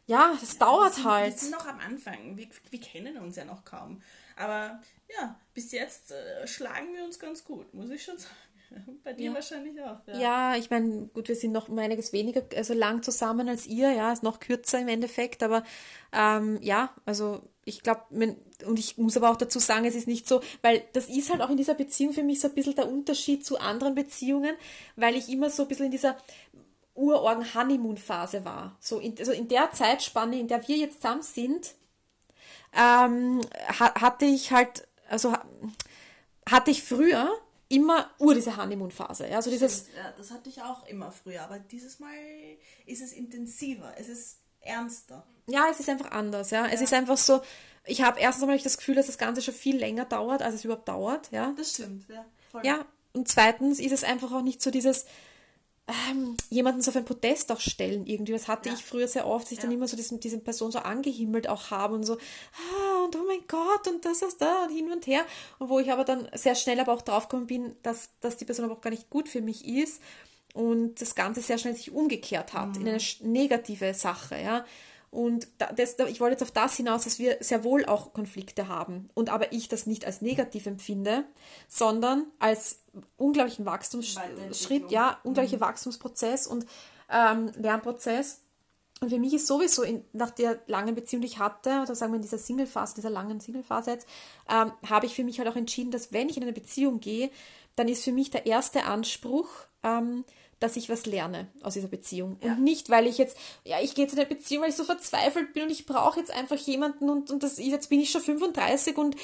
ja, das ja, dauert wir sind, halt. Wir sind noch am Anfang. Wir, wir kennen uns ja noch kaum. Aber ja, bis jetzt äh, schlagen wir uns ganz gut, muss ich schon sagen. Bei dir ja. wahrscheinlich auch. Ja, ja ich meine, gut, wir sind noch um einiges weniger, also lang zusammen als ihr, ja, ist noch kürzer im Endeffekt, aber ähm, ja, also ich glaube, und ich muss aber auch dazu sagen, es ist nicht so, weil das ist halt auch in dieser Beziehung für mich so ein bisschen der Unterschied zu anderen Beziehungen, weil ich immer so ein bisschen in dieser Urorgen-Honeymoon-Phase war. So in, also in der Zeitspanne, in der wir jetzt zusammen sind, ähm, hatte ich halt, also hatte ich früher immer ur diese Honeymoon-Phase. Ja, also dieses ja, das hatte ich auch immer früher, aber dieses Mal ist es intensiver, es ist ernster. Ja, es ist einfach anders, ja. ja. Es ist einfach so, ich habe erstens einmal das Gefühl, dass das Ganze schon viel länger dauert, als es überhaupt dauert, ja. Das stimmt, ja. Voll. Ja, und zweitens ist es einfach auch nicht so dieses, ähm, jemanden so auf ein Podest auch stellen irgendwie. Das hatte ja. ich früher sehr oft, dass ich ja. dann immer so diesen, diese Person so angehimmelt auch habe und so, ah, und oh mein Gott, und das ist da und hin und her. Und wo ich aber dann sehr schnell aber auch draufgekommen bin, dass, dass die Person aber auch gar nicht gut für mich ist und das Ganze sehr schnell sich umgekehrt hat mhm. in eine negative Sache, ja. Und das, ich wollte jetzt auf das hinaus, dass wir sehr wohl auch Konflikte haben. Und aber ich das nicht als negativ empfinde, sondern als unglaublichen Wachstumsschritt, ja, unglaublicher mhm. Wachstumsprozess und ähm, Lernprozess. Und für mich ist sowieso in, nach der langen Beziehung, die ich hatte, oder sagen wir in dieser Single-Phase, dieser langen Single-Phase jetzt, ähm, habe ich für mich halt auch entschieden, dass wenn ich in eine Beziehung gehe, dann ist für mich der erste Anspruch, ähm, dass ich was lerne aus dieser Beziehung. Ja. Und nicht, weil ich jetzt, ja, ich gehe jetzt in eine Beziehung, weil ich so verzweifelt bin und ich brauche jetzt einfach jemanden und, und das, jetzt bin ich schon 35 und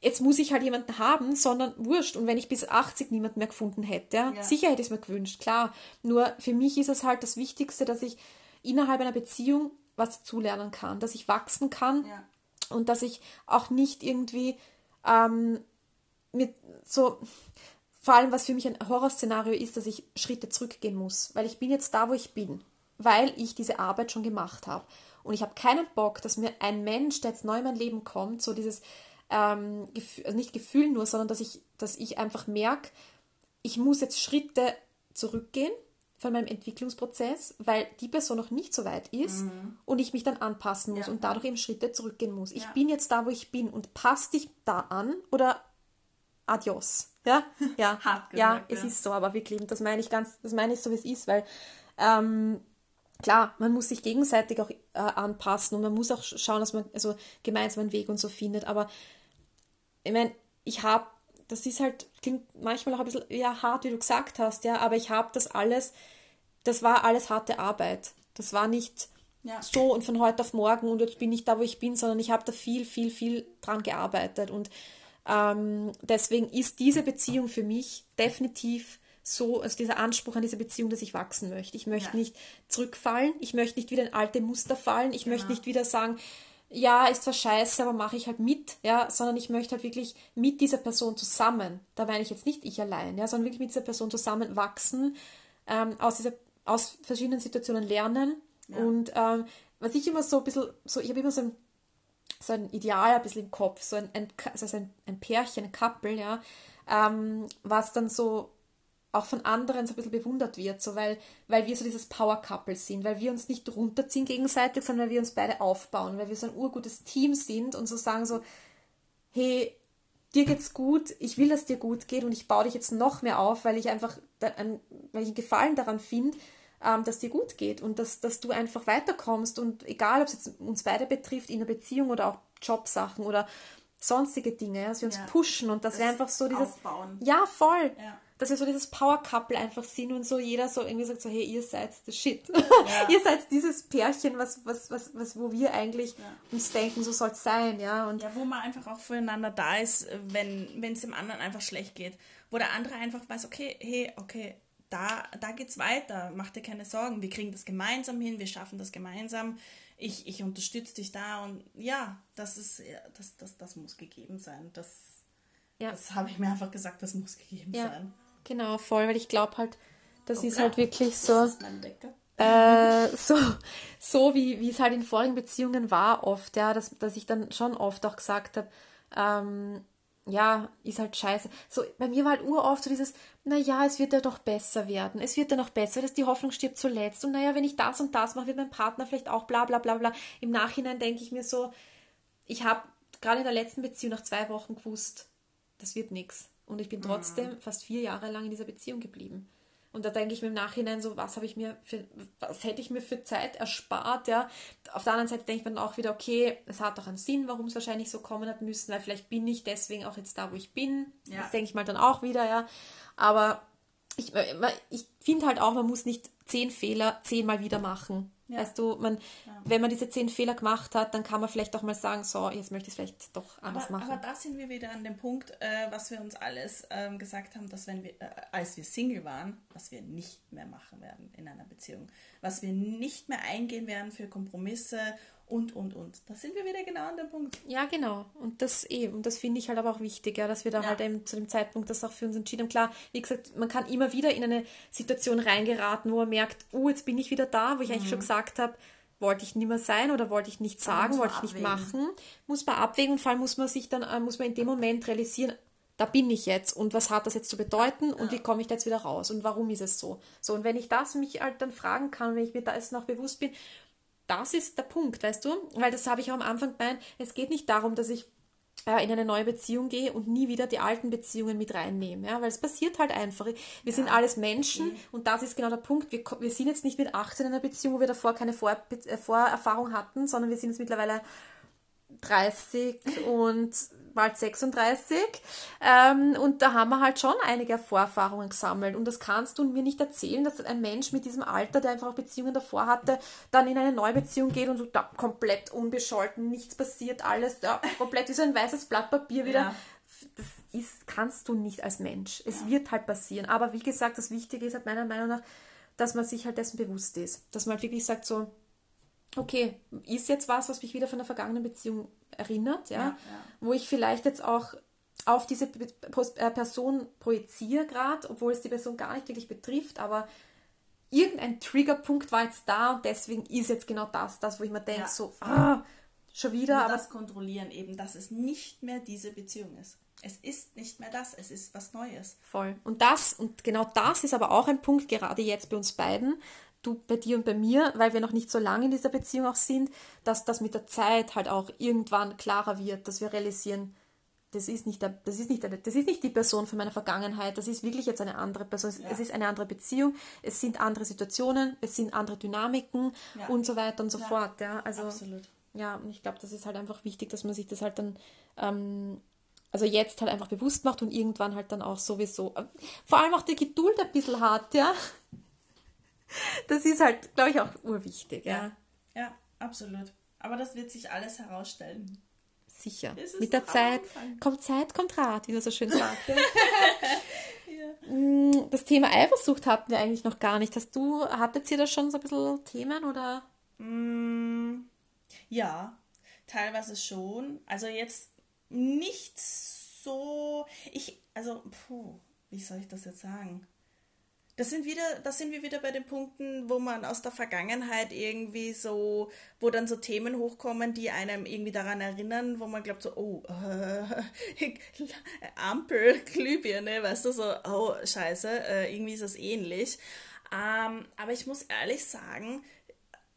jetzt muss ich halt jemanden haben, sondern wurscht. Und wenn ich bis 80 niemanden mehr gefunden hätte, ja, sicher hätte ich es mir gewünscht, klar. Nur für mich ist es halt das Wichtigste, dass ich innerhalb einer Beziehung was zulernen kann, dass ich wachsen kann ja. und dass ich auch nicht irgendwie ähm, mit so, vor allem was für mich ein Horrorszenario ist, dass ich Schritte zurückgehen muss, weil ich bin jetzt da, wo ich bin, weil ich diese Arbeit schon gemacht habe. Und ich habe keinen Bock, dass mir ein Mensch, der jetzt neu in mein Leben kommt, so dieses, ähm, Gefühl, also nicht Gefühl nur, sondern dass ich, dass ich einfach merke, ich muss jetzt Schritte zurückgehen von meinem Entwicklungsprozess, weil die Person noch nicht so weit ist mhm. und ich mich dann anpassen muss ja. und dadurch eben Schritte zurückgehen muss. Ich ja. bin jetzt da, wo ich bin und passt dich da an oder adios. Ja, ja, gesagt, ja, es ja. ist so, aber wirklich, das meine ich ganz, das meine ich so, wie es ist, weil ähm, klar, man muss sich gegenseitig auch äh, anpassen und man muss auch schauen, dass man also gemeinsam einen Weg und so findet. Aber ich meine, ich habe, das ist halt, klingt manchmal auch ein bisschen ja, hart, wie du gesagt hast, ja, aber ich habe das alles, das war alles harte Arbeit. Das war nicht ja. so und von heute auf morgen und jetzt bin ich da, wo ich bin, sondern ich habe da viel, viel, viel dran gearbeitet. Und ähm, deswegen ist diese Beziehung für mich definitiv so, also dieser Anspruch an diese Beziehung, dass ich wachsen möchte. Ich möchte ja. nicht zurückfallen, ich möchte nicht wieder in alte Muster fallen, ich genau. möchte nicht wieder sagen, ja, ist zwar scheiße, aber mache ich halt mit, ja, sondern ich möchte halt wirklich mit dieser Person zusammen, da meine ich jetzt nicht ich allein, ja, sondern wirklich mit dieser Person zusammen wachsen, ähm, aus, dieser, aus verschiedenen Situationen lernen ja. und ähm, was ich immer so ein bisschen, so, ich habe immer so ein, so ein Ideal ein bisschen im Kopf, so ein, ein, also ein, ein Pärchen, ein Couple, ja, ähm, was dann so auch von anderen so ein bisschen bewundert wird, so weil, weil wir so dieses Power-Couple sind, weil wir uns nicht runterziehen gegenseitig, sondern weil wir uns beide aufbauen, weil wir so ein urgutes Team sind und so sagen so, hey, dir geht's gut, ich will, dass dir gut geht und ich baue dich jetzt noch mehr auf, weil ich einfach, weil ich einen Gefallen daran finde, ähm, dass dir gut geht und dass, dass du einfach weiterkommst und egal, ob es jetzt uns beide betrifft, in einer Beziehung oder auch Jobsachen oder sonstige Dinge, dass wir uns ja, pushen und dass das wir einfach so dieses, aufbauen. ja, voll, ja dass wir so dieses Power-Couple einfach sind und so jeder so irgendwie sagt so, hey, ihr seid the shit. Ihr seid dieses Pärchen, was, was, was, was, wo wir eigentlich uns denken, so soll es sein, ja. Und ja, wo man einfach auch füreinander da ist, wenn es dem anderen einfach schlecht geht. Wo der andere einfach weiß, okay, hey, okay, da, da geht's weiter, mach dir keine Sorgen, wir kriegen das gemeinsam hin, wir schaffen das gemeinsam, ich, ich unterstütze dich da und ja, das ist, das, das, das muss gegeben sein. Das, ja. das habe ich mir einfach gesagt, das muss gegeben ja. sein. Genau, voll, weil ich glaube halt, das okay. ist halt wirklich so. Äh, so, so wie, wie es halt in vorigen Beziehungen war, oft, ja, dass, dass ich dann schon oft auch gesagt habe, ähm, ja, ist halt scheiße. So, bei mir war halt uroft so dieses, naja, es wird ja doch besser werden. Es wird ja noch besser, dass die Hoffnung stirbt zuletzt. Und naja, wenn ich das und das mache, wird mein Partner vielleicht auch bla bla bla bla. Im Nachhinein denke ich mir so, ich habe gerade in der letzten Beziehung nach zwei Wochen gewusst, das wird nichts. Und ich bin mhm. trotzdem mhm. fast vier Jahre lang in dieser Beziehung geblieben. Und da denke ich mir im Nachhinein so, was habe ich mir für, was hätte ich mir für Zeit erspart, ja. Auf der anderen Seite denke ich mir dann auch wieder, okay, es hat doch einen Sinn, warum es wahrscheinlich so kommen hat müssen, weil vielleicht bin ich deswegen auch jetzt da, wo ich bin. Ja. Das denke ich mal dann auch wieder, ja. Aber ich, ich finde halt auch, man muss nicht zehn Fehler zehnmal wieder machen. Ja. Weißt du, man, ja. wenn man diese zehn Fehler gemacht hat, dann kann man vielleicht auch mal sagen, so, jetzt möchte ich es vielleicht doch anders aber, machen. Aber da sind wir wieder an dem Punkt, äh, was wir uns alles ähm, gesagt haben, dass wenn wir, äh, als wir Single waren, was wir nicht mehr machen werden in einer Beziehung, was wir nicht mehr eingehen werden für Kompromisse und, und, und. Da sind wir wieder genau an dem Punkt. Ja, genau. Und das eben, eh, und das finde ich halt aber auch wichtig, ja, dass wir da ja. halt eben zu dem Zeitpunkt das auch für uns entschieden haben. Klar, wie gesagt, man kann immer wieder in eine Situation reingeraten, wo man merkt, oh, jetzt bin ich wieder da, wo ich mhm. eigentlich schon gesagt habe, wollte ich nicht mehr sein oder wollte ich nicht sagen, wollte ich nicht machen. Muss man abwägen und vor allem muss man sich dann, äh, muss man in dem Moment realisieren, da bin ich jetzt und was hat das jetzt zu bedeuten und ja. wie komme ich da jetzt wieder raus und warum ist es so? So, und wenn ich das mich halt dann fragen kann, wenn ich mir da jetzt noch bewusst bin, das ist der Punkt, weißt du? Weil das habe ich auch am Anfang gemeint. Es geht nicht darum, dass ich äh, in eine neue Beziehung gehe und nie wieder die alten Beziehungen mit reinnehme. Ja? Weil es passiert halt einfach. Wir ja. sind alles Menschen mhm. und das ist genau der Punkt. Wir, wir sind jetzt nicht mit 18 in einer Beziehung, wo wir davor keine Vor äh, Vorerfahrung hatten, sondern wir sind jetzt mittlerweile 30 und bald 36. Ähm, und da haben wir halt schon einige Vorerfahrungen gesammelt. Und das kannst du mir nicht erzählen, dass ein Mensch mit diesem Alter, der einfach auch Beziehungen davor hatte, dann in eine neue Beziehung geht und so da, komplett unbescholten, nichts passiert, alles da, komplett wie so ein weißes Blatt Papier wieder. Ja. Das ist, kannst du nicht als Mensch. Es ja. wird halt passieren. Aber wie gesagt, das Wichtige ist halt meiner Meinung nach, dass man sich halt dessen bewusst ist. Dass man halt wirklich sagt so, okay, ist jetzt was, was mich wieder von der vergangenen Beziehung erinnert, ja, ja, ja. wo ich vielleicht jetzt auch auf diese äh, Person projiziere gerade, obwohl es die Person gar nicht wirklich betrifft, aber irgendein Triggerpunkt war jetzt da und deswegen ist jetzt genau das, das, wo ich mir denke, ja. so, ah, schon wieder. aber das kontrollieren eben, dass es nicht mehr diese Beziehung ist. Es ist nicht mehr das, es ist was Neues. Voll. Und das, und genau das ist aber auch ein Punkt, gerade jetzt bei uns beiden, du bei dir und bei mir, weil wir noch nicht so lange in dieser Beziehung auch sind, dass das mit der Zeit halt auch irgendwann klarer wird, dass wir realisieren, das ist nicht, der, das, ist nicht der, das ist nicht die Person von meiner Vergangenheit, das ist wirklich jetzt eine andere Person. Ja. Es ist eine andere Beziehung, es sind andere Situationen, es sind andere Dynamiken ja. und so weiter und so ja. fort. Ja, also, Absolut. Ja, und ich glaube, das ist halt einfach wichtig, dass man sich das halt dann ähm, also jetzt halt einfach bewusst macht und irgendwann halt dann auch sowieso, äh, vor allem auch die Geduld ein bisschen hat, ja. Das ist halt, glaube ich, auch urwichtig, ja. ja. Ja, absolut. Aber das wird sich alles herausstellen. Sicher. Mit der Zeit kommt Zeit, kommt Rat, wie man so schön sagt. ja. Mm, das Thema Eifersucht hatten wir eigentlich noch gar nicht. Hast du, hattet ihr da schon so ein bisschen Themen oder? Mm, ja, teilweise schon. Also jetzt nicht so. Ich, also, puh, wie soll ich das jetzt sagen? Das sind wieder, das sind wir wieder bei den Punkten, wo man aus der Vergangenheit irgendwie so, wo dann so Themen hochkommen, die einem irgendwie daran erinnern, wo man glaubt so, oh, äh, Ampel, Glühbirne, weißt du, so, oh, scheiße, äh, irgendwie ist das ähnlich. Ähm, aber ich muss ehrlich sagen,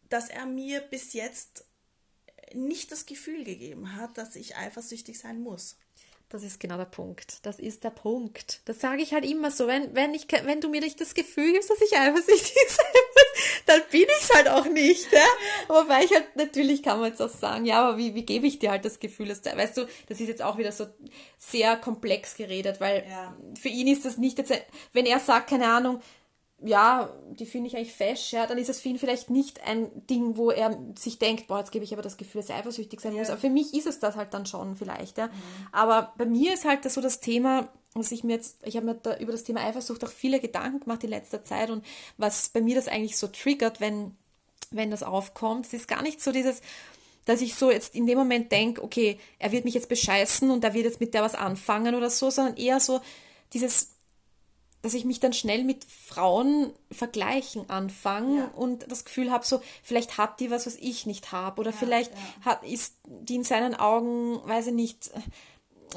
dass er mir bis jetzt nicht das Gefühl gegeben hat, dass ich eifersüchtig sein muss. Das ist genau der Punkt. Das ist der Punkt. Das sage ich halt immer so. Wenn, wenn, ich, wenn du mir nicht das Gefühl gibst, dass ich eifersüchtig sein muss, dann bin ich es halt auch nicht. Ja? Wobei ich halt, natürlich kann man jetzt auch sagen, ja, aber wie, wie gebe ich dir halt das Gefühl, dass du, weißt du, das ist jetzt auch wieder so sehr komplex geredet, weil ja. für ihn ist das nicht jetzt, wenn er sagt, keine Ahnung, ja, die finde ich eigentlich fesch, ja, dann ist es für ihn vielleicht nicht ein Ding, wo er sich denkt, boah, jetzt gebe ich aber das Gefühl, dass er eifersüchtig sein ja. muss. Aber für mich ist es das halt dann schon vielleicht, ja. Mhm. Aber bei mir ist halt so das Thema, was ich mir jetzt, ich habe mir da über das Thema Eifersucht auch viele Gedanken gemacht in letzter Zeit und was bei mir das eigentlich so triggert, wenn, wenn das aufkommt, es ist gar nicht so dieses, dass ich so jetzt in dem Moment denke, okay, er wird mich jetzt bescheißen und er wird jetzt mit der was anfangen oder so, sondern eher so dieses dass ich mich dann schnell mit Frauen vergleichen anfange ja. und das Gefühl habe, so vielleicht hat die was, was ich nicht habe oder ja, vielleicht ja. hat ist die in seinen Augen, weiß ich nicht,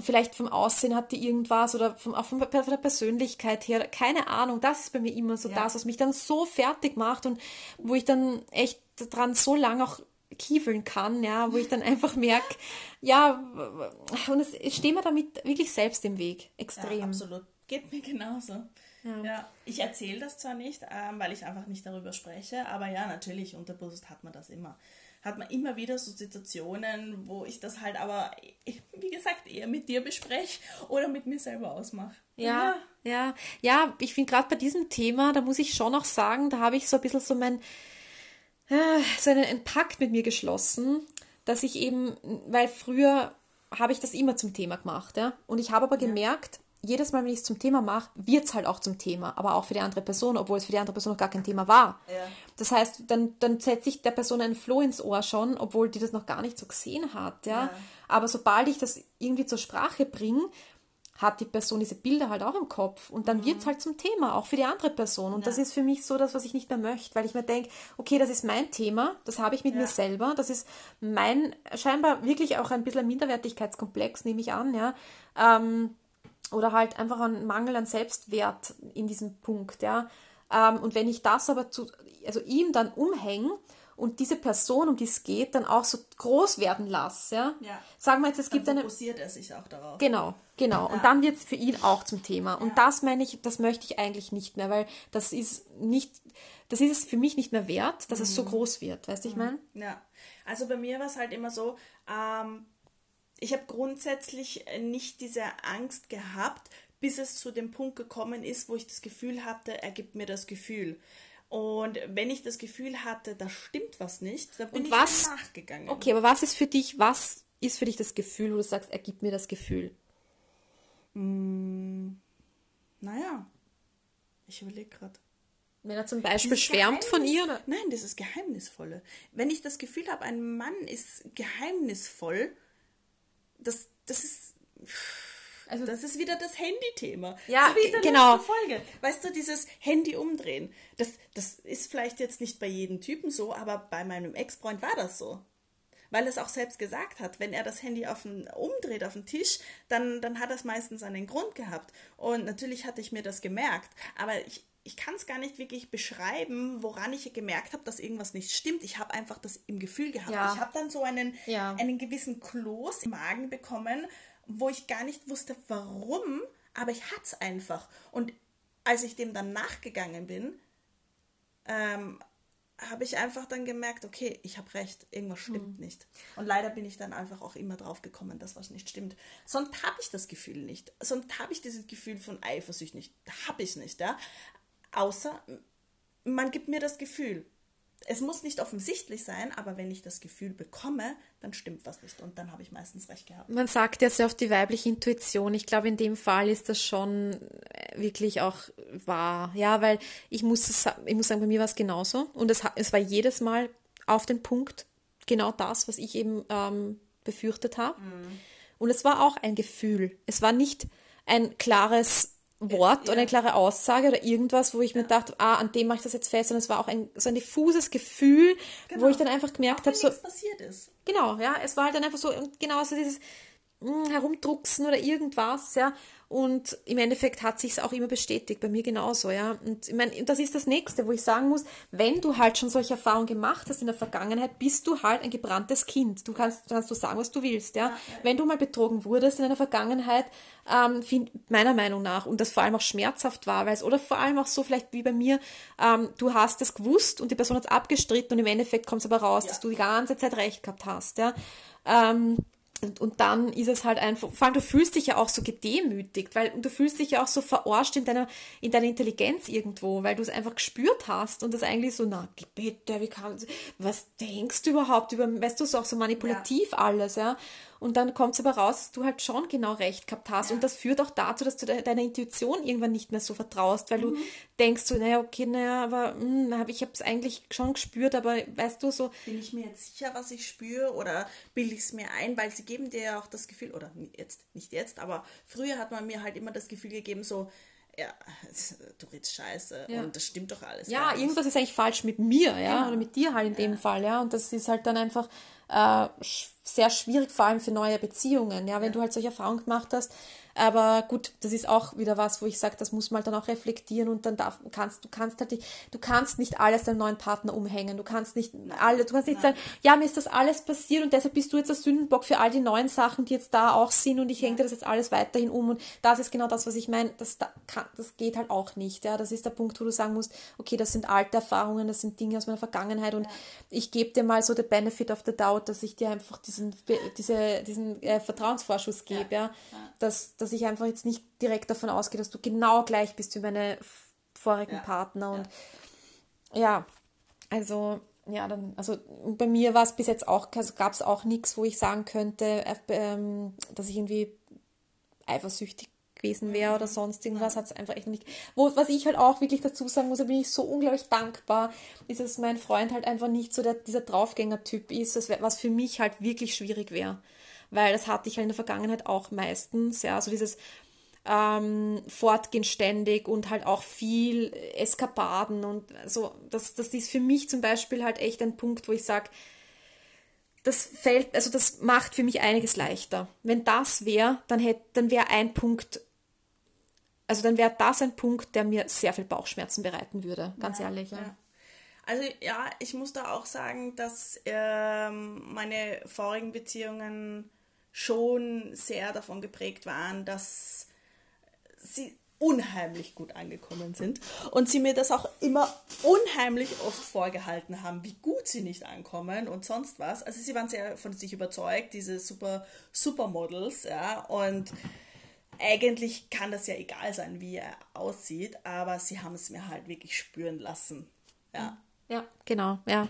vielleicht vom Aussehen hat die irgendwas oder vom, auch von, der Persönlichkeit her, keine Ahnung. Das ist bei mir immer so das, was mich dann so fertig macht und wo ich dann echt dran so lange auch kiefeln kann, ja, wo ich dann einfach merke, ja, und es, es steht mir damit wirklich selbst im Weg, extrem. Absolut. Geht mir genauso. Ja. ja. ich erzähle das zwar nicht, ähm, weil ich einfach nicht darüber spreche, aber ja, natürlich, unterbewusst hat man das immer. Hat man immer wieder so Situationen, wo ich das halt aber, wie gesagt, eher mit dir bespreche oder mit mir selber ausmache. Ja, ja, ja, ja ich finde gerade bei diesem Thema, da muss ich schon auch sagen, da habe ich so ein bisschen so mein, äh, so einen Pakt mit mir geschlossen, dass ich eben, weil früher habe ich das immer zum Thema gemacht, ja, und ich habe aber gemerkt, jedes Mal, wenn ich es zum Thema mache, wird es halt auch zum Thema, aber auch für die andere Person, obwohl es für die andere Person noch gar kein Thema war. Ja. Das heißt, dann, dann setze ich der Person einen Floh ins Ohr schon, obwohl die das noch gar nicht so gesehen hat. Ja? ja. Aber sobald ich das irgendwie zur Sprache bringe, hat die Person diese Bilder halt auch im Kopf und dann mhm. wird es halt zum Thema, auch für die andere Person. Und ja. das ist für mich so das, was ich nicht mehr möchte, weil ich mir denke, okay, das ist mein Thema, das habe ich mit ja. mir selber, das ist mein, scheinbar wirklich auch ein bisschen ein Minderwertigkeitskomplex, nehme ich an, ja. Ähm, oder halt einfach ein Mangel an Selbstwert in diesem Punkt, ja. Ähm, und wenn ich das aber zu, also ihm dann umhänge und diese Person, um die es geht, dann auch so groß werden lasse, ja. ja. Sagen wir jetzt, es gibt dann fokussiert er sich auch darauf. Genau, genau. Ja. Und dann wird es für ihn auch zum Thema. Und ja. das meine ich, das möchte ich eigentlich nicht mehr, weil das ist nicht, das ist es für mich nicht mehr wert, dass mhm. es so mhm. groß wird, weißt du, ich mhm. meine? Ja. Also bei mir war es halt immer so, ähm, ich habe grundsätzlich äh, nicht diese Angst gehabt, bis es zu dem Punkt gekommen ist, wo ich das Gefühl hatte, er gibt mir das Gefühl. Und wenn ich das Gefühl hatte, da stimmt was nicht, dann bin Und was, ich nachgegangen. Okay, aber was ist für dich, was ist für dich das Gefühl, wo du sagst, er gibt mir das Gefühl? Mm, naja, ich überlege gerade. Wenn er zum Beispiel schwärmt von ihr? Oder? Nein, das ist Geheimnisvolle. Wenn ich das Gefühl habe, ein Mann ist geheimnisvoll, das, das ist. Also das ist wieder das Handy-Thema. Ja, so wie in der genau. Folge. Weißt du, dieses Handy umdrehen. Das, das ist vielleicht jetzt nicht bei jedem Typen so, aber bei meinem Ex-Freund war das so. Weil es auch selbst gesagt hat, wenn er das Handy auf den, umdreht auf den Tisch, dann, dann hat das meistens einen Grund gehabt. Und natürlich hatte ich mir das gemerkt. Aber ich, ich kann es gar nicht wirklich beschreiben, woran ich gemerkt habe, dass irgendwas nicht stimmt. Ich habe einfach das im Gefühl gehabt. Ja. Ich habe dann so einen, Ja. einen gewissen Kloß im Magen bekommen, wo ich gar nicht wusste, warum, aber ich hatte es einfach. Und als ich dem dann nachgegangen bin, ähm, habe ich einfach dann gemerkt, okay, ich habe recht, irgendwas stimmt nicht. Und leider bin ich dann einfach auch immer drauf gekommen, dass was nicht stimmt. Sonst habe ich das Gefühl nicht. Sonst habe ich dieses Gefühl von Eifersucht nicht. Habe ich nicht, ja. Außer man gibt mir das Gefühl. Es muss nicht offensichtlich sein, aber wenn ich das Gefühl bekomme, dann stimmt was nicht und dann habe ich meistens recht gehabt. Man sagt ja sehr oft die weibliche Intuition. Ich glaube, in dem Fall ist das schon wirklich auch wahr. Ja, weil ich muss, ich muss sagen, bei mir war es genauso. Und es, es war jedes Mal auf den Punkt genau das, was ich eben ähm, befürchtet habe. Und es war auch ein Gefühl. Es war nicht ein klares Wort Ja. oder eine klare Aussage oder irgendwas, wo ich mir dachte, ah, an dem mache ich das jetzt fest, sondern es war auch ein, so ein diffuses Gefühl, Genau. wo ich dann einfach gemerkt habe, so, passiert ist. Genau, ja, es war halt dann einfach so, und genau so dieses mm, Herumdrucksen oder irgendwas, ja. Und im Endeffekt hat sich's auch immer bestätigt, bei mir genauso, ja. Und ich meine, das ist das Nächste, wo ich sagen muss, wenn du halt schon solche Erfahrungen gemacht hast in der Vergangenheit, bist du halt ein gebranntes Kind. Du kannst, kannst du sagen, was du willst, ja. Wenn du mal betrogen wurdest in einer Vergangenheit, ähm, find, meiner Meinung nach, und das vor allem auch schmerzhaft war, weil es, oder vor allem auch so vielleicht wie bei mir, ähm, du hast es gewusst und die Person hat es abgestritten und im Endeffekt kommt es aber raus, dass du die ganze Zeit recht gehabt hast, ja. Ähm, und, und dann ist es halt einfach, vor allem du fühlst dich ja auch so gedemütigt, weil du fühlst dich ja auch so verarscht in deiner, in deiner Intelligenz irgendwo, weil du es einfach gespürt hast und das eigentlich so, na bitte, wie kann, was denkst du überhaupt über, weißt du, so auch so manipulativ alles, ja. Und dann kommt es aber raus, dass du halt schon genau recht gehabt hast. Und das führt auch dazu, dass du de deiner Intuition irgendwann nicht mehr so vertraust, weil du denkst so, naja, okay, naja, aber mh, hab- ich habe es eigentlich schon gespürt, aber weißt du, so, Bin ich mir jetzt sicher, was ich spüre oder bilde ich es mir ein, weil sie geben dir ja auch das Gefühl, oder jetzt, nicht jetzt, aber früher hat man mir halt immer das Gefühl gegeben, so, ja, du redest scheiße Ja. und das stimmt doch alles. ja, irgendwas ist eigentlich falsch mit mir, ja, Genau. oder mit dir halt in dem Fall, ja, und das ist halt dann einfach äh, sch- sehr schwierig, vor allem für neue Beziehungen, ja, wenn du halt solche Erfahrungen gemacht hast. Aber gut, das ist auch wieder was, wo ich sage, das muss man halt dann auch reflektieren und dann darf, kannst du kannst halt nicht, du kannst nicht alles deinem neuen Partner umhängen. Du kannst nicht alle, du kannst nicht sagen, ja, mir ist das alles passiert und deshalb bist du jetzt der Sündenbock für all die neuen Sachen, die jetzt da auch sind und ich hänge dir das jetzt alles weiterhin um. Und das ist genau das, was ich meine. Das, das geht halt auch nicht. Ja, das ist der Punkt, wo du sagen musst, okay, das sind alte Erfahrungen, das sind Dinge aus meiner Vergangenheit und ich gebe dir mal so the benefit of the doubt, dass ich dir einfach diesen, diese, diesen äh, Vertrauensvorschuss gebe, ja, Dass, dass ich einfach jetzt nicht direkt davon ausgehe, dass du genau gleich bist wie meine vorigen Ja. Partner und ja, also ja, dann, also bei mir war es bis jetzt auch, also gab es auch nichts, wo ich sagen könnte, äh, ähm, dass ich irgendwie eifersüchtig gewesen wäre oder sonst irgendwas, hat es einfach echt nicht. Wo, was ich halt auch wirklich dazu sagen muss, da bin ich so unglaublich dankbar, ist, dass mein Freund halt einfach nicht so der, dieser Draufgänger-Typ ist, das wär, was für mich halt wirklich schwierig wäre. Weil das hatte ich halt in der Vergangenheit auch meistens, ja, so dieses ähm, Fortgehen ständig und halt auch viel Eskapaden und so, das, das ist für mich zum Beispiel halt echt ein Punkt, wo ich sage, das fällt, also das macht für mich einiges leichter. Wenn das wäre, dann hätte, dann wäre ein Punkt, also dann wäre das ein Punkt, der mir sehr viel Bauchschmerzen bereiten würde, ganz ehrlich. Ja. Ja. Also ja, ich muss da auch sagen, dass ähm, meine vorigen Beziehungen schon sehr davon geprägt waren, dass sie unheimlich gut angekommen sind und sie mir das auch immer unheimlich oft vorgehalten haben, wie gut sie nicht ankommen und sonst was. Also sie waren sehr von sich überzeugt, diese super Supermodels, ja, und eigentlich kann das ja egal sein, wie er aussieht, aber sie haben es mir halt wirklich spüren lassen. Ja. Ja, genau, ja.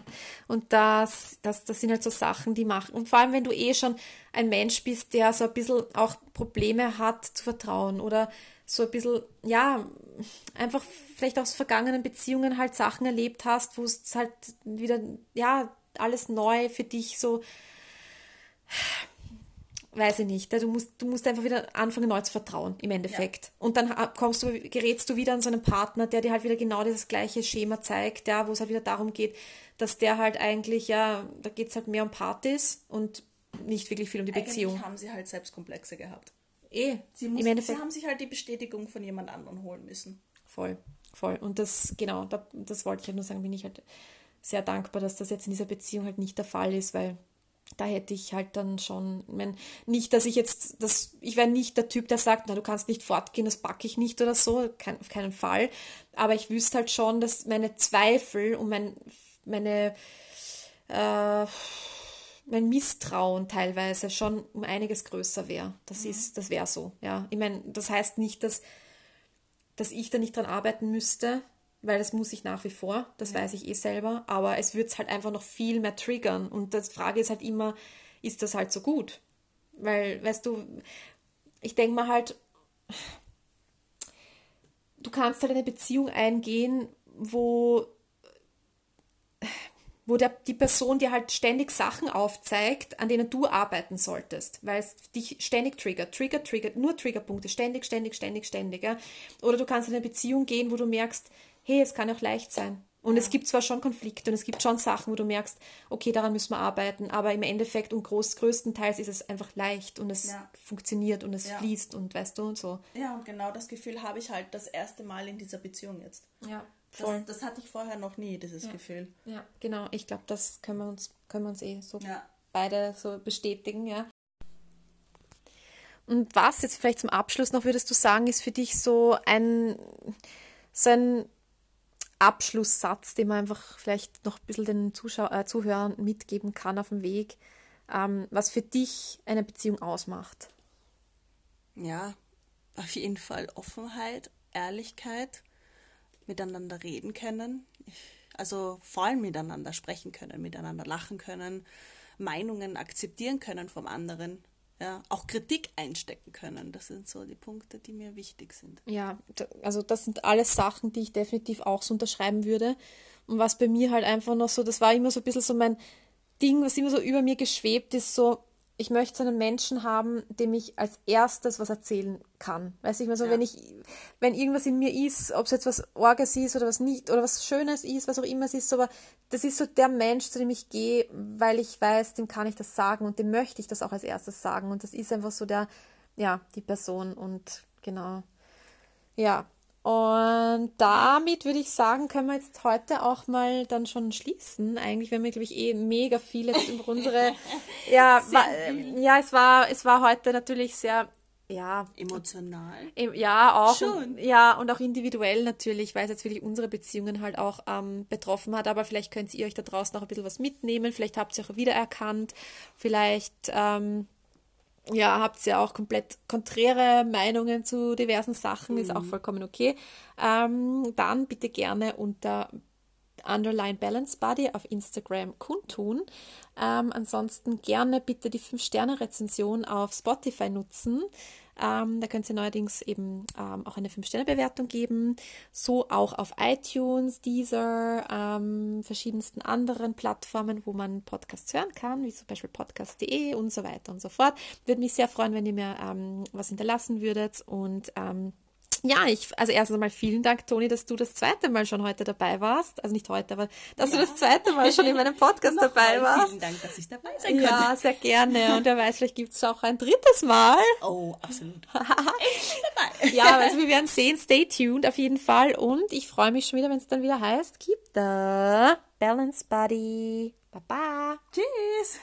Und das, das, das sind halt so Sachen, die machen. Und vor allem, wenn du eh schon ein Mensch bist, der so ein bisschen auch Probleme hat zu vertrauen oder so ein bisschen, ja, einfach vielleicht aus vergangenen Beziehungen halt Sachen erlebt hast, wo es halt wieder, ja, alles neu für dich so weiß ich nicht. Du musst, du musst einfach wieder anfangen, neu zu vertrauen, im Endeffekt. Ja. Und dann kommst du, gerätst du wieder an so einen Partner, der dir halt wieder genau dieses gleiche Schema zeigt, ja, wo es halt wieder darum geht, dass der halt eigentlich, ja, da geht es halt mehr um Partys und nicht wirklich viel um die eigentlich Beziehung. haben sie halt Selbstkomplexe gehabt. Eh, sie, mussten, im Endeffekt. sie haben sich halt die Bestätigung von jemand anderem holen müssen. Voll, voll. Und das, genau, das wollte ich halt nur sagen, bin ich halt sehr dankbar, dass das jetzt in dieser Beziehung halt nicht der Fall ist, weil da hätte ich halt dann schon, ich mein, nicht, dass ich jetzt, das, ich wäre nicht der Typ, der sagt, na, du kannst nicht fortgehen, das packe ich nicht oder so, kein, auf keinen Fall. Aber ich wüsste halt schon, dass meine Zweifel und mein, meine, äh, mein Misstrauen teilweise schon um einiges größer wäre. Das mhm. ist, das wäre so, ja. Ich meine, das heißt nicht, dass, dass ich da nicht dran arbeiten müsste, weil das muss ich nach wie vor, das ja. weiß ich eh selber, aber es wird es halt einfach noch viel mehr triggern. Und die Frage ist halt immer, ist das halt so gut? Weil, weißt du, ich denke mal halt, du kannst halt eine Beziehung eingehen, wo, wo der, die Person dir halt ständig Sachen aufzeigt, an denen du arbeiten solltest, weil es dich ständig triggert, triggert, triggert, nur Triggerpunkte, ständig, ständig, ständig, ständig. Ja? Oder du kannst in eine Beziehung gehen, wo du merkst, hey, es kann auch leicht sein. Und ja. es gibt zwar schon Konflikte und es gibt schon Sachen, wo du merkst, okay, daran müssen wir arbeiten, aber im Endeffekt und groß, größtenteils ist es einfach leicht und es ja. funktioniert und es ja. fließt und weißt du und so. Ja, und genau das Gefühl habe ich halt das erste Mal in dieser Beziehung jetzt. Ja, voll. Das, das hatte ich vorher noch nie, dieses Gefühl. Ja, genau. Ich glaube, das können wir uns, können wir uns eh so beide so bestätigen, ja. Und was jetzt vielleicht zum Abschluss noch würdest du sagen, ist für dich so ein, so ein Abschlusssatz, den man einfach vielleicht noch ein bisschen den Zuschau äh, Zuhörern mitgeben kann auf dem Weg, ähm, was für dich eine Beziehung ausmacht? Ja, auf jeden Fall Offenheit, Ehrlichkeit, miteinander reden können, also vor allem miteinander sprechen können, miteinander lachen können, Meinungen akzeptieren können vom anderen ja, auch Kritik einstecken können. Das sind so die Punkte, die mir wichtig sind. Ja, also das sind alles Sachen, die ich definitiv auch so unterschreiben würde. Und was bei mir halt einfach noch so, das war immer so ein bisschen so mein Ding, was immer so über mir geschwebt ist, so, ich möchte einen Menschen haben, dem ich als erstes was erzählen kann. Weiß ich mal so, ja. wenn ich, wenn irgendwas in mir ist, ob es jetzt was Orges ist oder was nicht, oder was Schönes ist, was auch immer es ist, aber das ist so der Mensch, zu dem ich gehe, weil ich weiß, dem kann ich das sagen und dem möchte ich das auch als erstes sagen. Und das ist einfach so der, ja, die Person und genau. Ja, und damit würde ich sagen, können wir jetzt heute auch mal dann schon schließen. Eigentlich werden wir, glaube ich, eh mega viel jetzt über unsere, ja, war, ja, es war, es war heute natürlich sehr, ja. Emotional. Ja, auch. Schon. Ja, und auch individuell natürlich, weil es jetzt wirklich unsere Beziehungen halt auch ähm, betroffen hat. Aber vielleicht könnt ihr euch da draußen auch ein bisschen was mitnehmen. Vielleicht habt ihr auch wiedererkannt. Vielleicht, ähm, ja, habt ihr auch komplett konträre Meinungen zu diversen Sachen, mhm. ist auch mhm. vollkommen okay. Ähm, dann bitte gerne unter Underline Balance Body auf Instagram kundtun. Ähm, ansonsten gerne bitte die 5-Sterne-Rezension auf Spotify nutzen. Ähm, da könnt ihr neuerdings eben ähm, auch eine 5-Sterne-Bewertung geben. So auch auf iTunes, Deezer, ähm, verschiedensten anderen Plattformen, wo man Podcasts hören kann, wie zum Beispiel podcast.de und so weiter und so fort. Würde mich sehr freuen, wenn ihr mir ähm, was hinterlassen würdet und ähm, ja, ich, also erstens einmal vielen Dank, Toni, dass du das zweite Mal schon heute dabei warst. Also nicht heute, aber dass ja. du das zweite Mal schon in meinem Podcast dabei warst. Vielen Dank, dass ich dabei sein konnte. Ja, sehr gerne. Und wer weiß, vielleicht gibt es auch ein drittes Mal. Oh, absolut. dabei. ja, also wir werden sehen. Stay tuned auf jeden Fall. Und ich freue mich schon wieder, wenn es dann wieder heißt, keep the balance buddy. Baba. Tschüss.